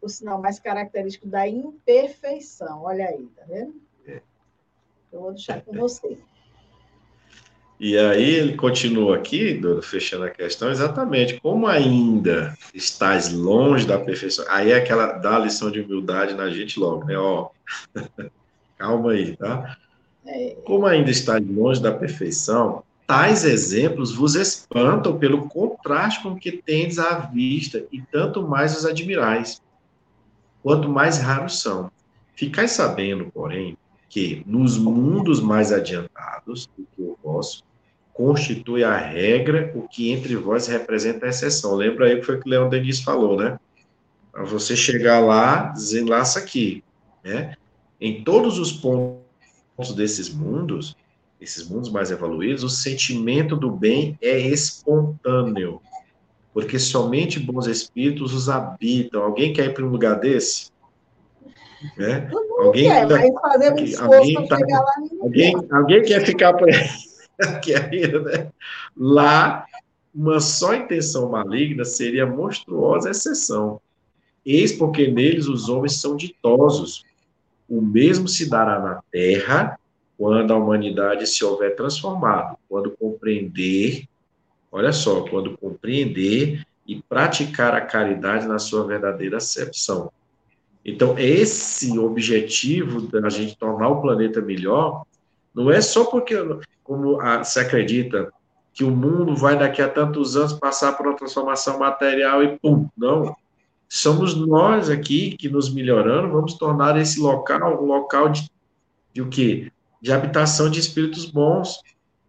[SPEAKER 2] o sinal mais característico da imperfeição. Olha aí, tá vendo? Eu vou deixar com você.
[SPEAKER 1] E aí ele continua aqui, fechando a questão, exatamente, como ainda estás longe da perfeição, aí é aquela, dá a lição de humildade na gente logo, né, ó, calma aí, tá? É. Como ainda estás longe da perfeição, Tais exemplos vos espantam pelo contraste com que tendes à vista, e tanto mais os admirais, quanto mais raros são. Ficais sabendo, porém, que nos mundos mais adiantados do que o vosso, constitui a regra o que entre vós representa a exceção. Lembra aí que foi o que o Leão Denis falou, né? Para você chegar lá, desenlaça aqui, né? Em todos os pontos desses mundos, esses mundos mais evoluídos, o sentimento do bem é espontâneo, porque somente bons espíritos os habitam. Alguém quer ir para um lugar desse? Né? Alguém, quer, tá, um alguém, tá, alguém, alguém quer ficar por quer ir, né? Lá, uma só intenção maligna seria monstruosa exceção. Eis porque neles os homens são ditosos. O mesmo se dará na terra quando a humanidade se houver transformado, quando compreender, olha só, quando compreender e praticar a caridade na sua verdadeira acepção. Então, esse objetivo da gente tornar o planeta melhor, não é só porque, como se acredita, que o mundo vai daqui a tantos anos passar por uma transformação material e pum, não. Somos nós aqui que nos melhorando, vamos tornar esse local um local de, de o quê? De habitação de espíritos bons.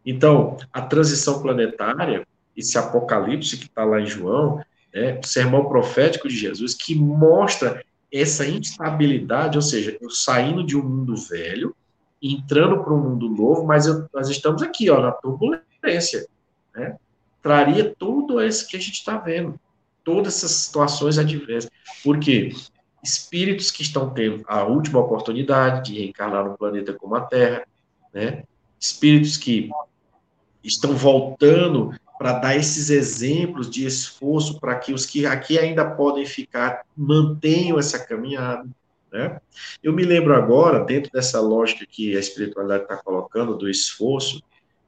[SPEAKER 1] Então, a transição planetária, esse apocalipse que está lá em João, né, o sermão profético de Jesus, que mostra essa instabilidade, ou seja, eu saindo de um mundo velho, entrando para um mundo novo, mas eu, nós estamos aqui, ó, na turbulência, né? Traria tudo isso que a gente está vendo, todas essas situações adversas. Por quê? Espíritos que estão tendo a última oportunidade de reencarnar no planeta como a Terra, né? espíritos que estão voltando para dar esses exemplos de esforço para que os que aqui ainda podem ficar mantenham essa caminhada. Né? Eu me lembro agora, dentro dessa lógica que a espiritualidade está colocando do esforço,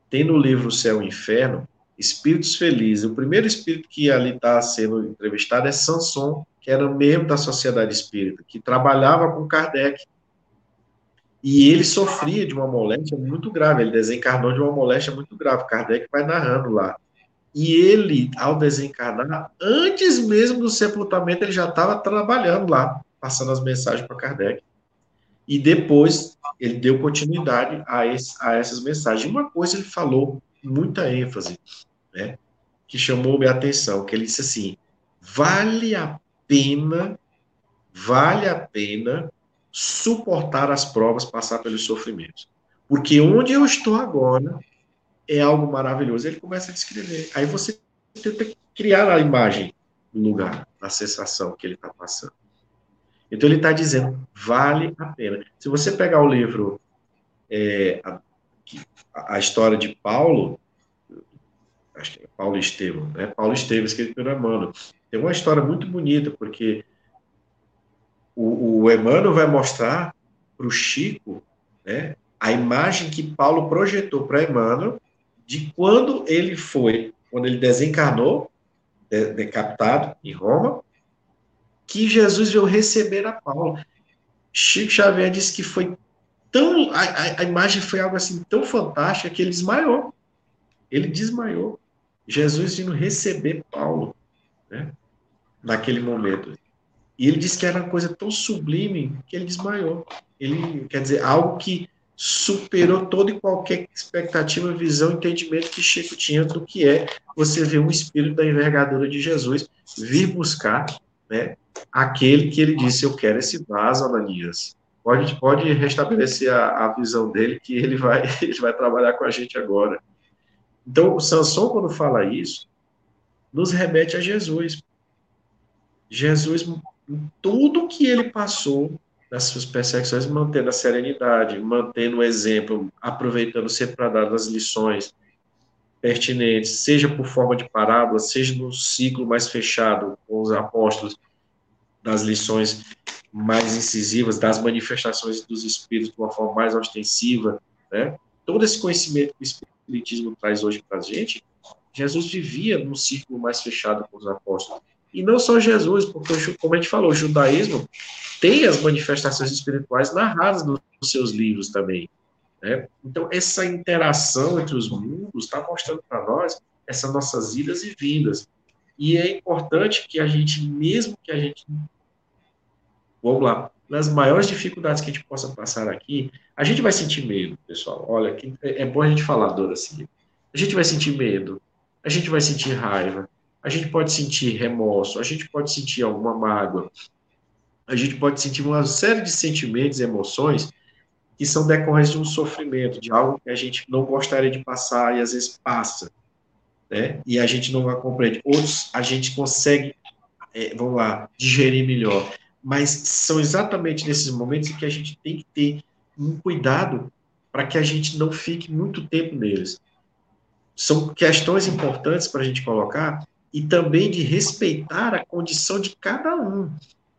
[SPEAKER 1] tem no livro Céu e Inferno, Espíritos Felizes. O primeiro espírito que ali está sendo entrevistado é Sanson, que era membro da Sociedade Espírita, que trabalhava com Kardec. E ele sofria de uma moléstia muito grave, ele desencarnou de uma moléstia muito grave. Kardec vai narrando lá. E ele, ao desencarnar, antes mesmo do sepultamento, ele já estava trabalhando lá, passando as mensagens para Kardec. E depois ele deu continuidade a, esse, a essas mensagens. Uma coisa ele falou, muita ênfase, né, que chamou minha atenção, que ele disse assim, vale a pena, vale a pena suportar as provas, passar pelos sofrimentos. Porque onde eu estou agora é algo maravilhoso. Ele começa a descrever. Aí você tenta criar a imagem do lugar, da sensação que ele está passando. Então ele está dizendo, vale a pena. Se você pegar o livro é, a, a, história de Paulo, acho que é Paulo Estevam, né? Paulo Estevam, escrito pelo Emmanuel. Tem uma história muito bonita, porque o, o Emmanuel vai mostrar para o Chico né, a imagem que Paulo projetou para Emmanuel de quando ele foi, quando ele desencarnou, de, decapitado em Roma, que Jesus veio receber a Paulo. Chico Xavier disse que foi tão. A, a, imagem foi algo assim tão fantástica que ele desmaiou. Ele desmaiou. Jesus vindo receber Paulo, né? Naquele momento. E ele disse que era uma coisa tão sublime que ele desmaiou. Ele, quer dizer, algo que superou toda e qualquer expectativa, visão, entendimento que Chico tinha do que é você ver um espírito da envergadura de Jesus vir buscar, né, aquele que ele disse, eu quero esse vaso, Ananias. Pode, pode restabelecer a, a visão dele, que ele vai, ele vai trabalhar com a gente agora. Então, o Sansão, quando fala isso, nos remete a Jesus. Jesus, tudo que ele passou nas suas perseguições, mantendo a serenidade, mantendo o exemplo, aproveitando sempre para dar as lições pertinentes, seja por forma de parábola, seja no ciclo mais fechado com os apóstolos, das lições mais incisivas, das manifestações dos espíritos de uma forma mais ostensiva, né? Todo esse conhecimento que o Espiritismo traz hoje para a gente, Jesus vivia num círculo mais fechado com os apóstolos. E não só Jesus, porque, como a gente falou, o judaísmo tem as manifestações espirituais narradas nos seus livros também. Né? Então, essa interação entre os mundos está mostrando para nós essas nossas idas e vindas. E é importante que a gente, mesmo que a gente. Vamos lá, nas maiores dificuldades que a gente possa passar aqui, a gente vai sentir medo, pessoal. Olha, é bom a gente falar, Dora, assim. A gente vai sentir medo, a gente vai sentir raiva, a gente pode sentir remorso, a gente pode sentir alguma mágoa, a gente pode sentir uma série de sentimentos emoções que são decorrentes de um sofrimento, de algo que a gente não gostaria de passar e às vezes passa, né? E a gente não compreende. Outros a gente consegue, é, vamos lá, digerir melhor. Mas são exatamente nesses momentos que a gente tem que ter um cuidado para que a gente não fique muito tempo neles. São questões importantes para a gente colocar e também de respeitar a condição de cada um.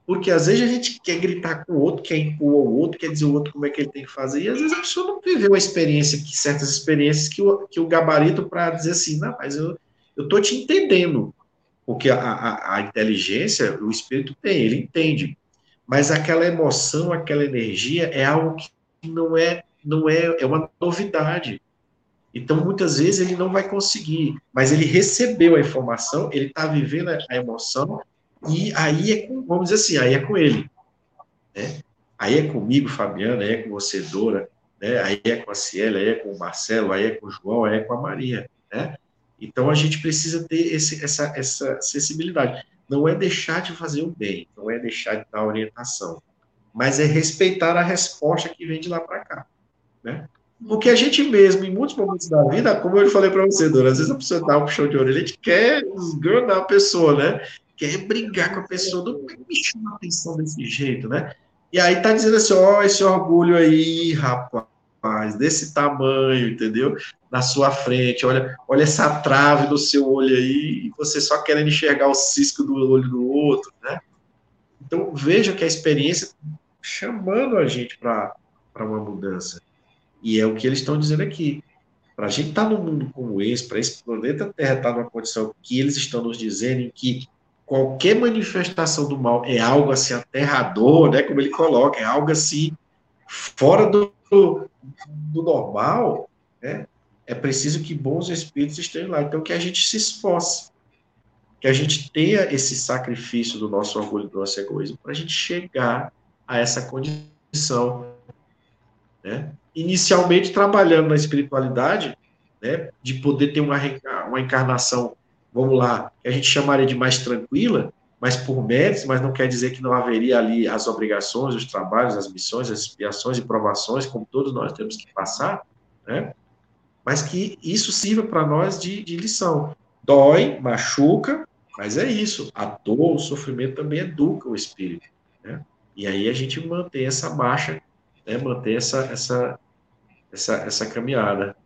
[SPEAKER 1] Porque às vezes a gente quer gritar com o outro, quer impor ao outro, quer dizer ao outro como é que ele tem que fazer, e às vezes a pessoa não viveu a experiência, que, certas experiências que o, que o gabarito para dizer assim, não, mas eu estou te entendendo. Porque a, a, a inteligência, o espírito tem, ele entende. Mas aquela emoção, aquela energia é algo que não é, não é, é uma novidade. Então, muitas vezes, ele não vai conseguir, mas ele recebeu a informação, ele está vivendo a emoção, e aí é com, vamos dizer assim, aí é com ele. Né? Aí é comigo, Fabiana, aí é com você, Dora, né? aí é com a Ciela, aí é com o Marcelo, aí é com o João, aí é com a Maria. Né? Então, a gente precisa ter esse, essa, essa sensibilidade. Não é deixar de fazer o bem, não é deixar de dar orientação, mas é respeitar a resposta que vem de lá para cá. Né? Porque a gente mesmo, em muitos momentos da vida, como eu falei para você, Dora, às vezes a pessoa dá um puxão de orelha, a gente quer esganar a pessoa, né? Quer brigar com a pessoa, não me chama atenção desse jeito, né? E aí tá dizendo assim, ó, oh, esse orgulho aí, rapaz, desse tamanho, entendeu? Na sua frente, olha, olha essa trave do seu olho aí, e você só querendo enxergar o cisco do olho do outro, né? Então, veja que a experiência chamando a gente para uma mudança. E é o que eles estão dizendo aqui. Para a gente estar tá num mundo como esse, para esse planeta Terra estar tá numa condição que eles estão nos dizendo em que qualquer manifestação do mal é algo assim aterrador, né, como ele coloca, é algo assim fora do, do normal, né, é preciso que bons espíritos estejam lá. Então, que a gente se esforce, que a gente tenha esse sacrifício do nosso orgulho, do nosso egoísmo, para a gente chegar a essa condição, né? Inicialmente trabalhando na espiritualidade, né, de poder ter uma, uma encarnação, vamos lá, que a gente chamaria de mais tranquila, mas por méritos, mas não quer dizer que não haveria ali as obrigações, os trabalhos, as missões, as expiações e provações, como todos nós temos que passar, né? Mas que isso sirva para nós de, de lição. Dói, machuca, mas é isso. A dor, o sofrimento também educa o espírito, né? E aí a gente mantém essa marcha né, manter essa, essa, essa, essa caminhada.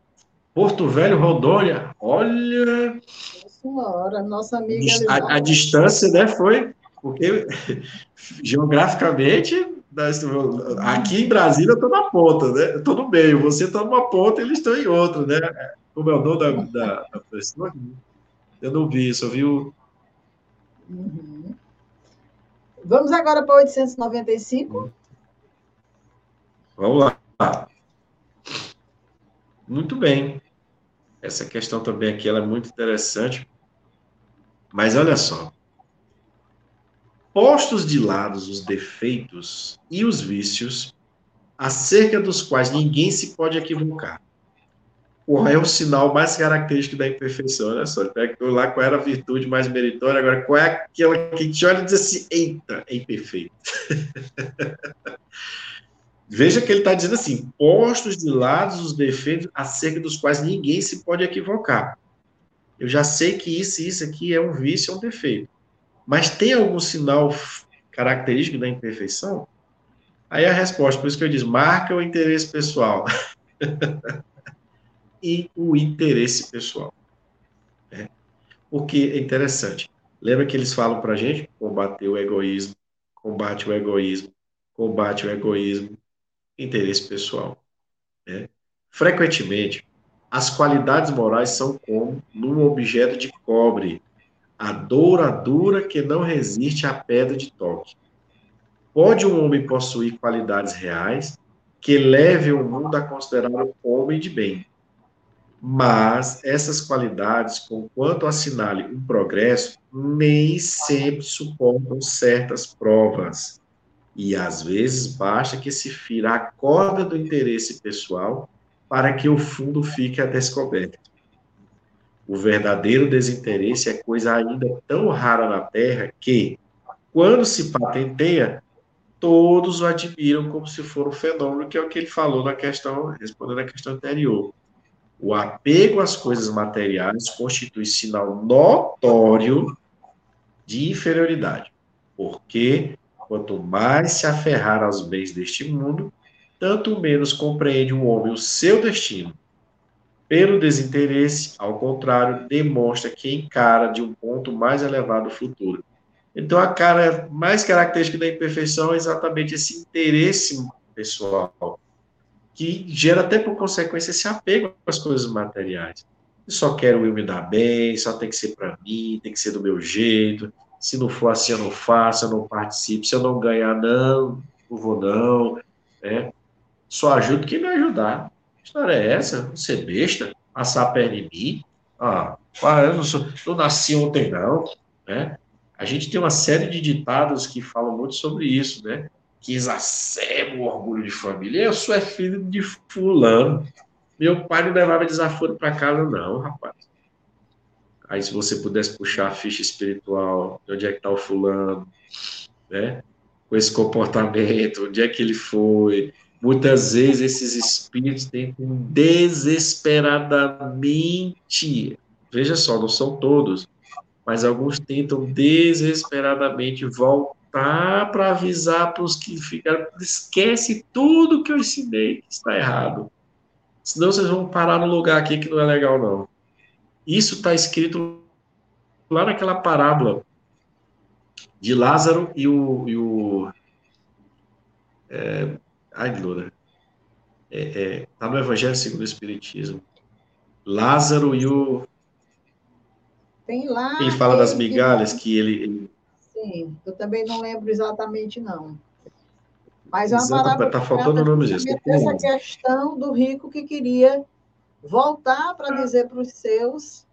[SPEAKER 1] Porto Velho, Rondônia, olha.
[SPEAKER 2] Senhora, nossa amiga.
[SPEAKER 1] A, a, distância, né, foi. Porque geograficamente, aqui em Brasília eu estou na ponta, né? Eu estou no meio, você está numa ponta e eles estão em outra, né? Como é o nome da, da, da pessoa? Eu não vi, só vi o.
[SPEAKER 2] Uhum. Vamos agora para 895.
[SPEAKER 1] Vamos lá. Muito bem. Essa questão também aqui ela é muito interessante. Mas olha só. Postos de lado os defeitos e os vícios, acerca dos quais ninguém se pode equivocar. Qual é o sinal mais característico da imperfeição? Olha só, pega lá qual era a virtude mais meritória, agora qual é aquela que te olha e diz assim: eita, é imperfeito. Veja que ele está dizendo assim: postos de lado os defeitos acerca dos quais ninguém se pode equivocar. Eu já sei que isso e isso aqui é um vício, é um defeito. Mas tem algum sinal característico da imperfeição? Aí a resposta, por isso que eu disse, marca o interesse pessoal. e o interesse pessoal. Né? Porque é interessante. Lembra que eles falam para gente? Combater o egoísmo, combate o egoísmo, combate o egoísmo, interesse pessoal. Né? Frequentemente, as qualidades morais são como num objeto de cobre, a douradura que não resiste à pedra de toque. Pode um homem possuir qualidades reais que levem o mundo a considerar o homem de bem. Mas essas qualidades, conquanto assinale um progresso, nem sempre suportam certas provas e às vezes basta que se fira a corda do interesse pessoal para que o fundo fique a descoberto. O verdadeiro desinteresse é coisa ainda tão rara na Terra que, quando se patenteia, todos o admiram como se for um fenômeno, que é o que ele falou na questão, respondendo a questão anterior. O apego às coisas materiais constitui sinal notório de inferioridade, porque quanto mais se aferrar aos bens deste mundo, tanto menos compreende o homem o seu destino. Pelo desinteresse, ao contrário, demonstra que encara de um ponto mais elevado o futuro. Então, a cara mais característica da imperfeição é exatamente esse interesse pessoal, que gera até por consequência esse apego às coisas materiais. Eu só quero eu me dar bem, só tem que ser para mim, tem que ser do meu jeito. Se não for assim, eu não faço, eu não participo. Se eu não ganhar, não, não vou não. Né? Só ajudo quem me ajudar. Que história é essa? Não ser besta? Passar a perna em mim? Ah, eu não, sou, não nasci ontem, não. Né? A gente tem uma série de ditados que falam muito sobre isso, né? que exacerba o orgulho de família. Eu sou é filho de fulano. Meu pai não levava desaforo para casa, não, rapaz. Aí, se você pudesse puxar a ficha espiritual, de onde é que está o fulano, né? Com esse comportamento, onde é que ele foi? Muitas vezes esses espíritos tentam desesperadamente, veja só, não são todos, mas alguns tentam desesperadamente voltar para avisar para os que ficaram, esquece tudo que eu ensinei que está errado. Senão vocês vão parar no lugar aqui que não é legal, não. Isso está escrito lá naquela parábola de Lázaro e o. E o é, ai, Lula. Está é, é, tá no Evangelho segundo o Espiritismo. Lázaro e o.
[SPEAKER 2] Tem lá.
[SPEAKER 1] Ele fala das migalhas que ele, ele
[SPEAKER 2] Sim, eu também não lembro exatamente, não. Mas é uma palavra.
[SPEAKER 1] Está faltando o nome disso.
[SPEAKER 2] Essa questão do rico que queria voltar para dizer para os seus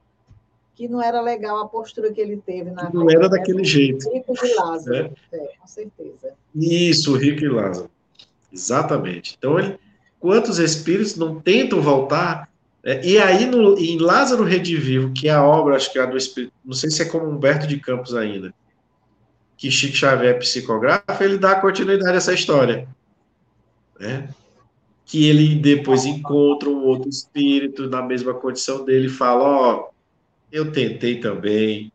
[SPEAKER 2] que não era legal a postura que ele teve na
[SPEAKER 1] Não era daquele jeito.
[SPEAKER 2] Rico de Lázaro, é. É, com certeza.
[SPEAKER 1] Isso, rico e Lázaro. Exatamente. Então, ele, quantos espíritos não tentam voltar? É, e aí, no, em Lázaro Redivivo, que é a obra, acho que é a do Espírito, não sei se é como Humberto de Campos ainda, que Chico Xavier psicografa, ele dá continuidade a essa história. Né? Que ele depois encontra um outro espírito na mesma condição dele e fala: Ó, oh, eu tentei também,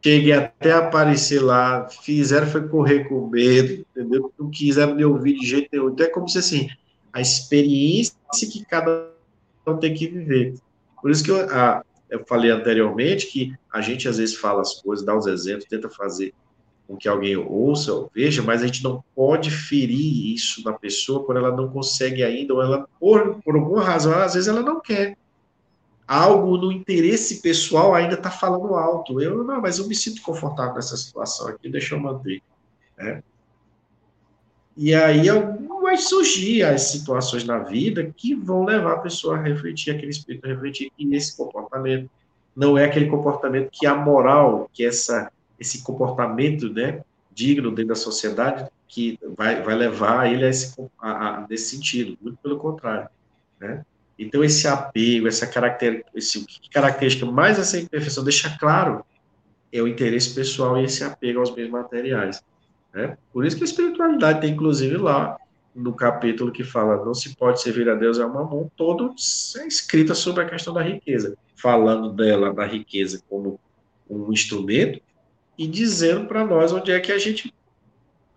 [SPEAKER 1] cheguei até aparecer lá, fizeram foi correr com medo, entendeu? Não quiseram me ouvir de jeito nenhum. Então é como se assim, a experiência que cada um tem que viver. Por isso que eu, a, eu falei anteriormente que a gente às vezes fala as coisas, dá os exemplos, tenta fazer com que alguém ouça ou veja, mas a gente não pode ferir isso na pessoa quando ela não consegue ainda, ou ela, por, por alguma razão, às vezes ela não quer. Algo no interesse pessoal ainda está falando alto. Eu, não, mas eu me sinto confortável nessa situação aqui, deixa eu manter. Né? E aí vai surgir as situações na vida que vão levar a pessoa a refletir, aquele espírito a refletir que esse comportamento não é aquele comportamento que a moral, que essa esse comportamento né, digno dentro da sociedade que vai, vai levar ele a esse, a, a, nesse sentido, muito pelo contrário. Né? Então, esse apego, essa característica, esse, característica mais essa imperfeição deixa claro é o interesse pessoal e esse apego aos bens materiais. Né? Por isso que a espiritualidade tem, inclusive, lá no capítulo que fala não se pode servir a Deus é uma mão, todo é escrita sobre a questão da riqueza, falando dela, da riqueza, como um instrumento e dizendo para nós onde é que a gente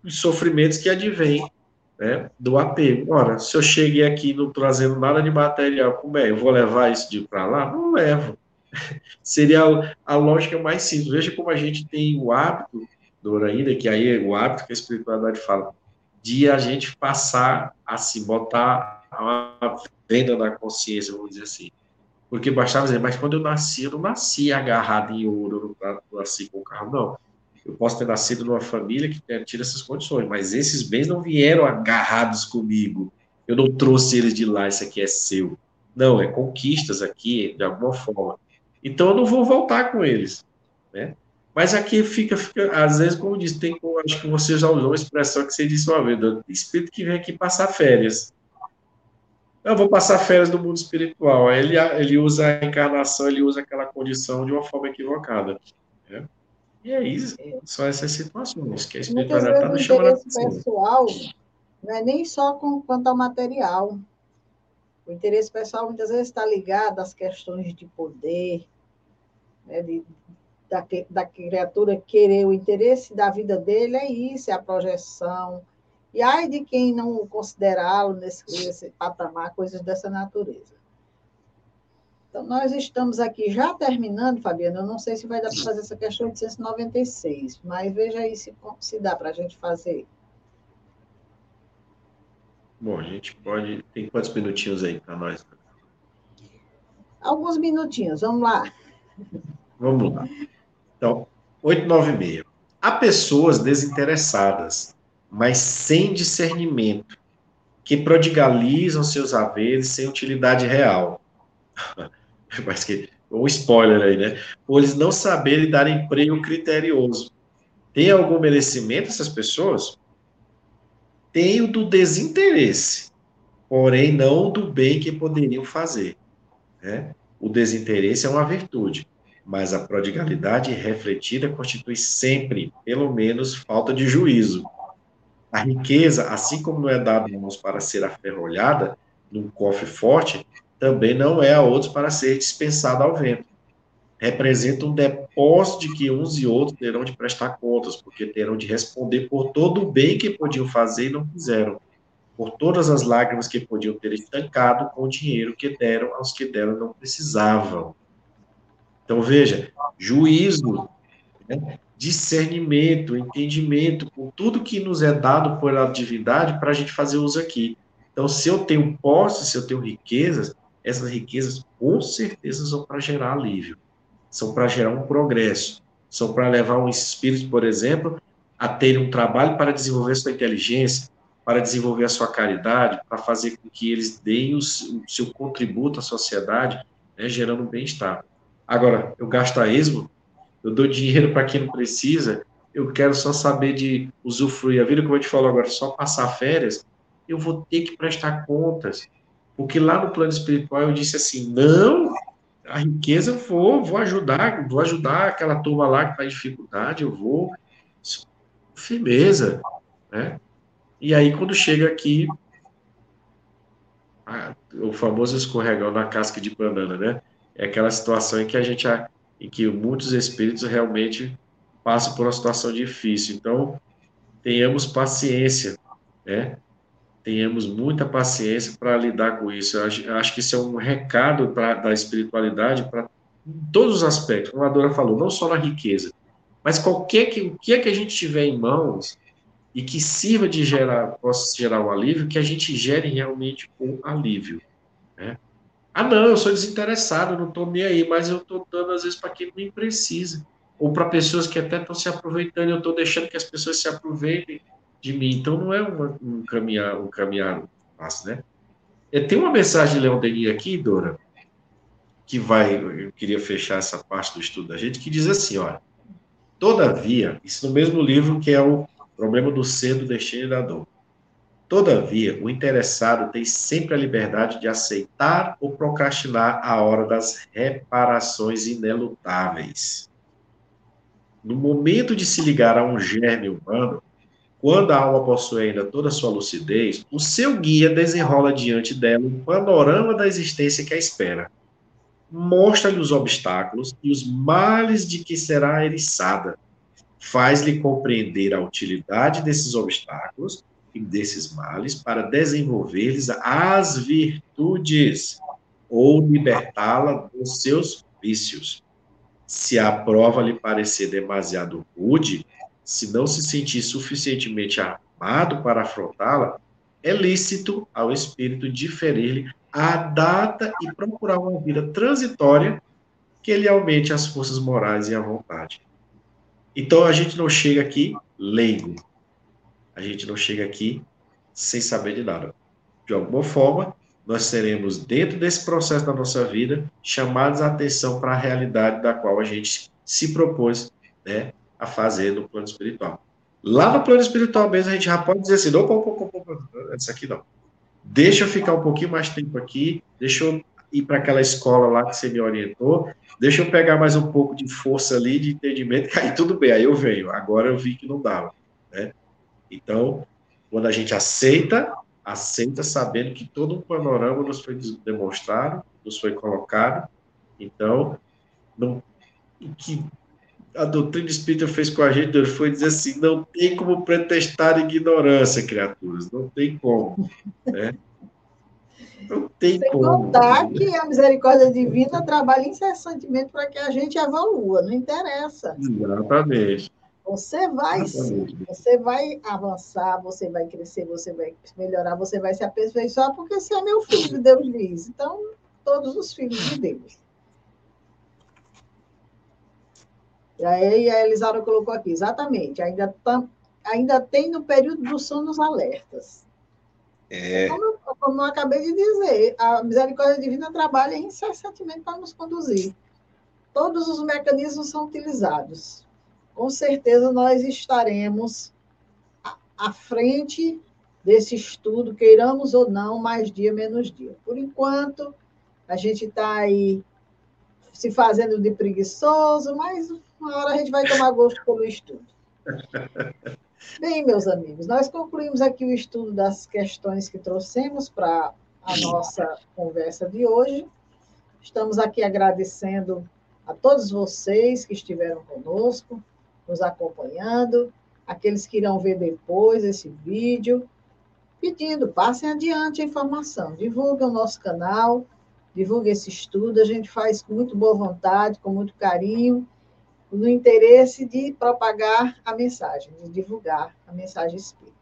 [SPEAKER 1] os sofrimentos que advêm né, do apego. Ora, se eu cheguei aqui não trazendo nada de material, como é? Eu vou levar isso de para lá? Não levo. Seria a, a, lógica mais simples. Veja como a gente tem o hábito, Doraína, que aí é o hábito que a espiritualidade fala, de a gente passar a se botar uma venda na consciência, vamos dizer assim. Porque bastava dizer, mas quando eu nasci, eu não nasci agarrado em ouro, eu não nasci com o carro, não. Eu posso ter nascido numa família que tira essas condições, mas esses bens não vieram agarrados comigo. Eu não trouxe eles de lá, isso aqui é seu. Não, é conquistas aqui, de alguma forma. Então eu não vou voltar com eles, né? Mas aqui fica, fica às vezes, como disse, tem, acho que você já usou uma expressão que você disse uma vez, espírito que vem aqui passar férias eu vou passar férias no mundo espiritual. Aí ele, ele usa a encarnação, ele usa aquela condição de uma forma equivocada. Né? E aí é. são essas situações que a espiritualidade está nos chamando
[SPEAKER 2] a atenção. pessoal não é nem só com, quanto ao material. O interesse pessoal muitas vezes está ligado às questões de poder, né, de, da, da criatura querer o interesse da vida dele, é isso, é a projeção. E ai de quem não considerá-lo nesse, nesse patamar, coisas dessa natureza. Então, nós estamos aqui já terminando, Fabiana. Eu não sei se vai dar para fazer essa questão de 196, mas veja aí se, se dá para a gente fazer.
[SPEAKER 1] Bom, a gente pode. Tem quantos minutinhos aí para nós?
[SPEAKER 2] Alguns minutinhos, vamos lá.
[SPEAKER 1] Vamos lá. Então, 896. Há pessoas desinteressadas, mas sem discernimento, que prodigalizam seus haveres sem utilidade real. mas que um spoiler aí, né? Por eles não saberem dar emprego criterioso. Tem algum merecimento essas pessoas? tenho do desinteresse, porém não do bem que poderiam fazer. Né? O desinteresse é uma virtude, mas a prodigalidade refletida constitui sempre, pelo menos, falta de juízo. A riqueza, assim como não é dada a uns para ser aferrolhada num cofre forte, também não é a outros para ser dispensada ao vento representa um depósito de que uns e outros terão de prestar contas, porque terão de responder por todo o bem que podiam fazer e não fizeram, por todas as lágrimas que podiam ter estancado com o dinheiro que deram aos que deram não precisavam. Então, veja, juízo, né, discernimento, entendimento, com tudo que nos é dado pela divindade para a gente fazer uso aqui. Então, se eu tenho posse, se eu tenho riquezas, essas riquezas com certeza são para gerar alívio são para gerar um progresso, são para levar um espírito, por exemplo, a ter um trabalho para desenvolver sua inteligência, para desenvolver a sua caridade, para fazer com que eles deem o seu contributo à sociedade, né, gerando bem-estar. Agora, eu gasto a esmo, eu dou dinheiro para quem não precisa, eu quero só saber de usufruir a vida, como a gente falou agora, só passar férias, eu vou ter que prestar contas. Porque lá no plano espiritual eu disse assim: não, a riqueza, eu vou, vou ajudar, vou ajudar aquela turma lá que está em dificuldade, eu vou. Firmeza, né? E aí, quando chega aqui, a, o famoso escorregão na casca de banana, né? É aquela situação em que a gente, em que muitos espíritos realmente passam por uma situação difícil. Então, tenhamos paciência, né? tenhamos muita paciência para lidar com isso. Eu acho, eu acho, que isso é um recado pra, da espiritualidade para todos os aspectos, como a Dora falou, não só na riqueza, mas qualquer que, o que é que a gente tiver em mãos e que sirva de gerar, possa gerar um alívio, que a gente gere realmente um alívio. Né? Ah, não, eu sou desinteressado, não estou nem aí, mas eu estou dando às vezes para quem nem precisa. Ou para pessoas que até estão se aproveitando, eu estou deixando que as pessoas se aproveitem de mim. Então não é uma, um caminhar um caminhar fácil, né? É, tem uma mensagem de Leão Denis aqui, Dora, que vai, eu queria fechar essa parte do estudo da gente, que diz assim, olha, todavia, isso no mesmo livro que é o problema do ser, do destino e da dor. Todavia, o interessado tem sempre a liberdade de aceitar ou procrastinar a hora das reparações inelutáveis. No momento de se ligar a um germe humano, quando a alma possui ainda toda a sua lucidez, o seu guia desenrola diante dela um panorama da existência que a espera. Mostra-lhe os obstáculos e os males de que será eriçada. Faz-lhe compreender a utilidade desses obstáculos desses males para desenvolver-lhes as virtudes ou libertá-la dos seus vícios. Se a prova lhe parecer demasiado rude, se não se sentir suficientemente armado para afrontá-la, é lícito ao espírito diferir-lhe a data e procurar uma vida transitória que lhe aumente as forças morais e a vontade. Então a gente não chega aqui leigo. A gente não chega aqui sem saber de nada. De alguma forma, nós seremos, dentro desse processo da nossa vida, chamados a atenção para a realidade da qual a gente se propôs né, a fazer no plano espiritual. Lá no plano espiritual mesmo, a gente já pode dizer assim, opa, opa, opa, opa, isso aqui não. Deixa eu ficar um pouquinho mais tempo aqui, deixa eu ir para aquela escola lá que você me orientou, deixa eu pegar mais um pouco de força ali, de entendimento, que aí tudo bem, aí eu venho. Agora eu vi que não dava, né? Então, quando a gente aceita, aceita sabendo que todo um panorama nos foi demonstrado, nos foi colocado, então, não, que a doutrina espírita fez com a gente foi dizer assim: não tem como pretestar ignorância, criaturas, não tem como. Né?
[SPEAKER 2] Não tem Sem como. contar que a misericórdia divina trabalha incessantemente para que a gente evolua, não interessa.
[SPEAKER 1] Exatamente.
[SPEAKER 2] Você vai Exatamente. você vai avançar, você vai crescer, você vai melhorar, você vai se aperfeiçoar, porque você é meu filho, Deus diz. Então, todos os filhos de Deus. E aí a Elisara colocou aqui, exatamente, ainda, tam, ainda tem no período do sono os alertas. É. Como, eu, como eu acabei de dizer, a misericórdia divina trabalha incessantemente para nos conduzir. Todos os mecanismos são utilizados. Com certeza nós estaremos à, frente desse estudo, queiramos ou não, mais dia menos dia. Por enquanto, a gente está aí se fazendo de preguiçoso, mas uma hora a gente vai tomar gosto pelo estudo. Bem, meus amigos, nós concluímos aqui o estudo das questões que trouxemos para a nossa conversa de hoje. Estamos aqui agradecendo a todos vocês que estiveram conosco, nos acompanhando, aqueles que irão ver depois esse vídeo, pedindo, passem adiante a informação, divulguem o nosso canal, divulguem esse estudo, a gente faz com muito boa vontade, com muito carinho, no interesse de propagar a mensagem, de divulgar a mensagem espírita.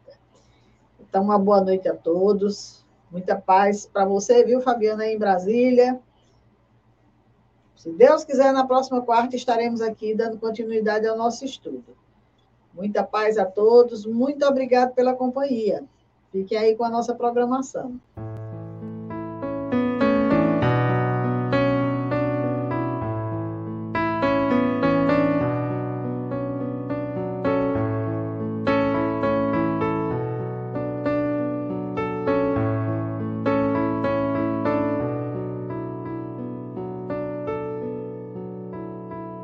[SPEAKER 2] Então, uma boa noite a todos, muita paz para você, viu, Fabiana, aí em Brasília. Se Deus quiser, na próxima quarta estaremos aqui dando continuidade ao nosso estudo. Muita paz a todos, muito obrigado pela companhia. Fiquem aí com a nossa programação.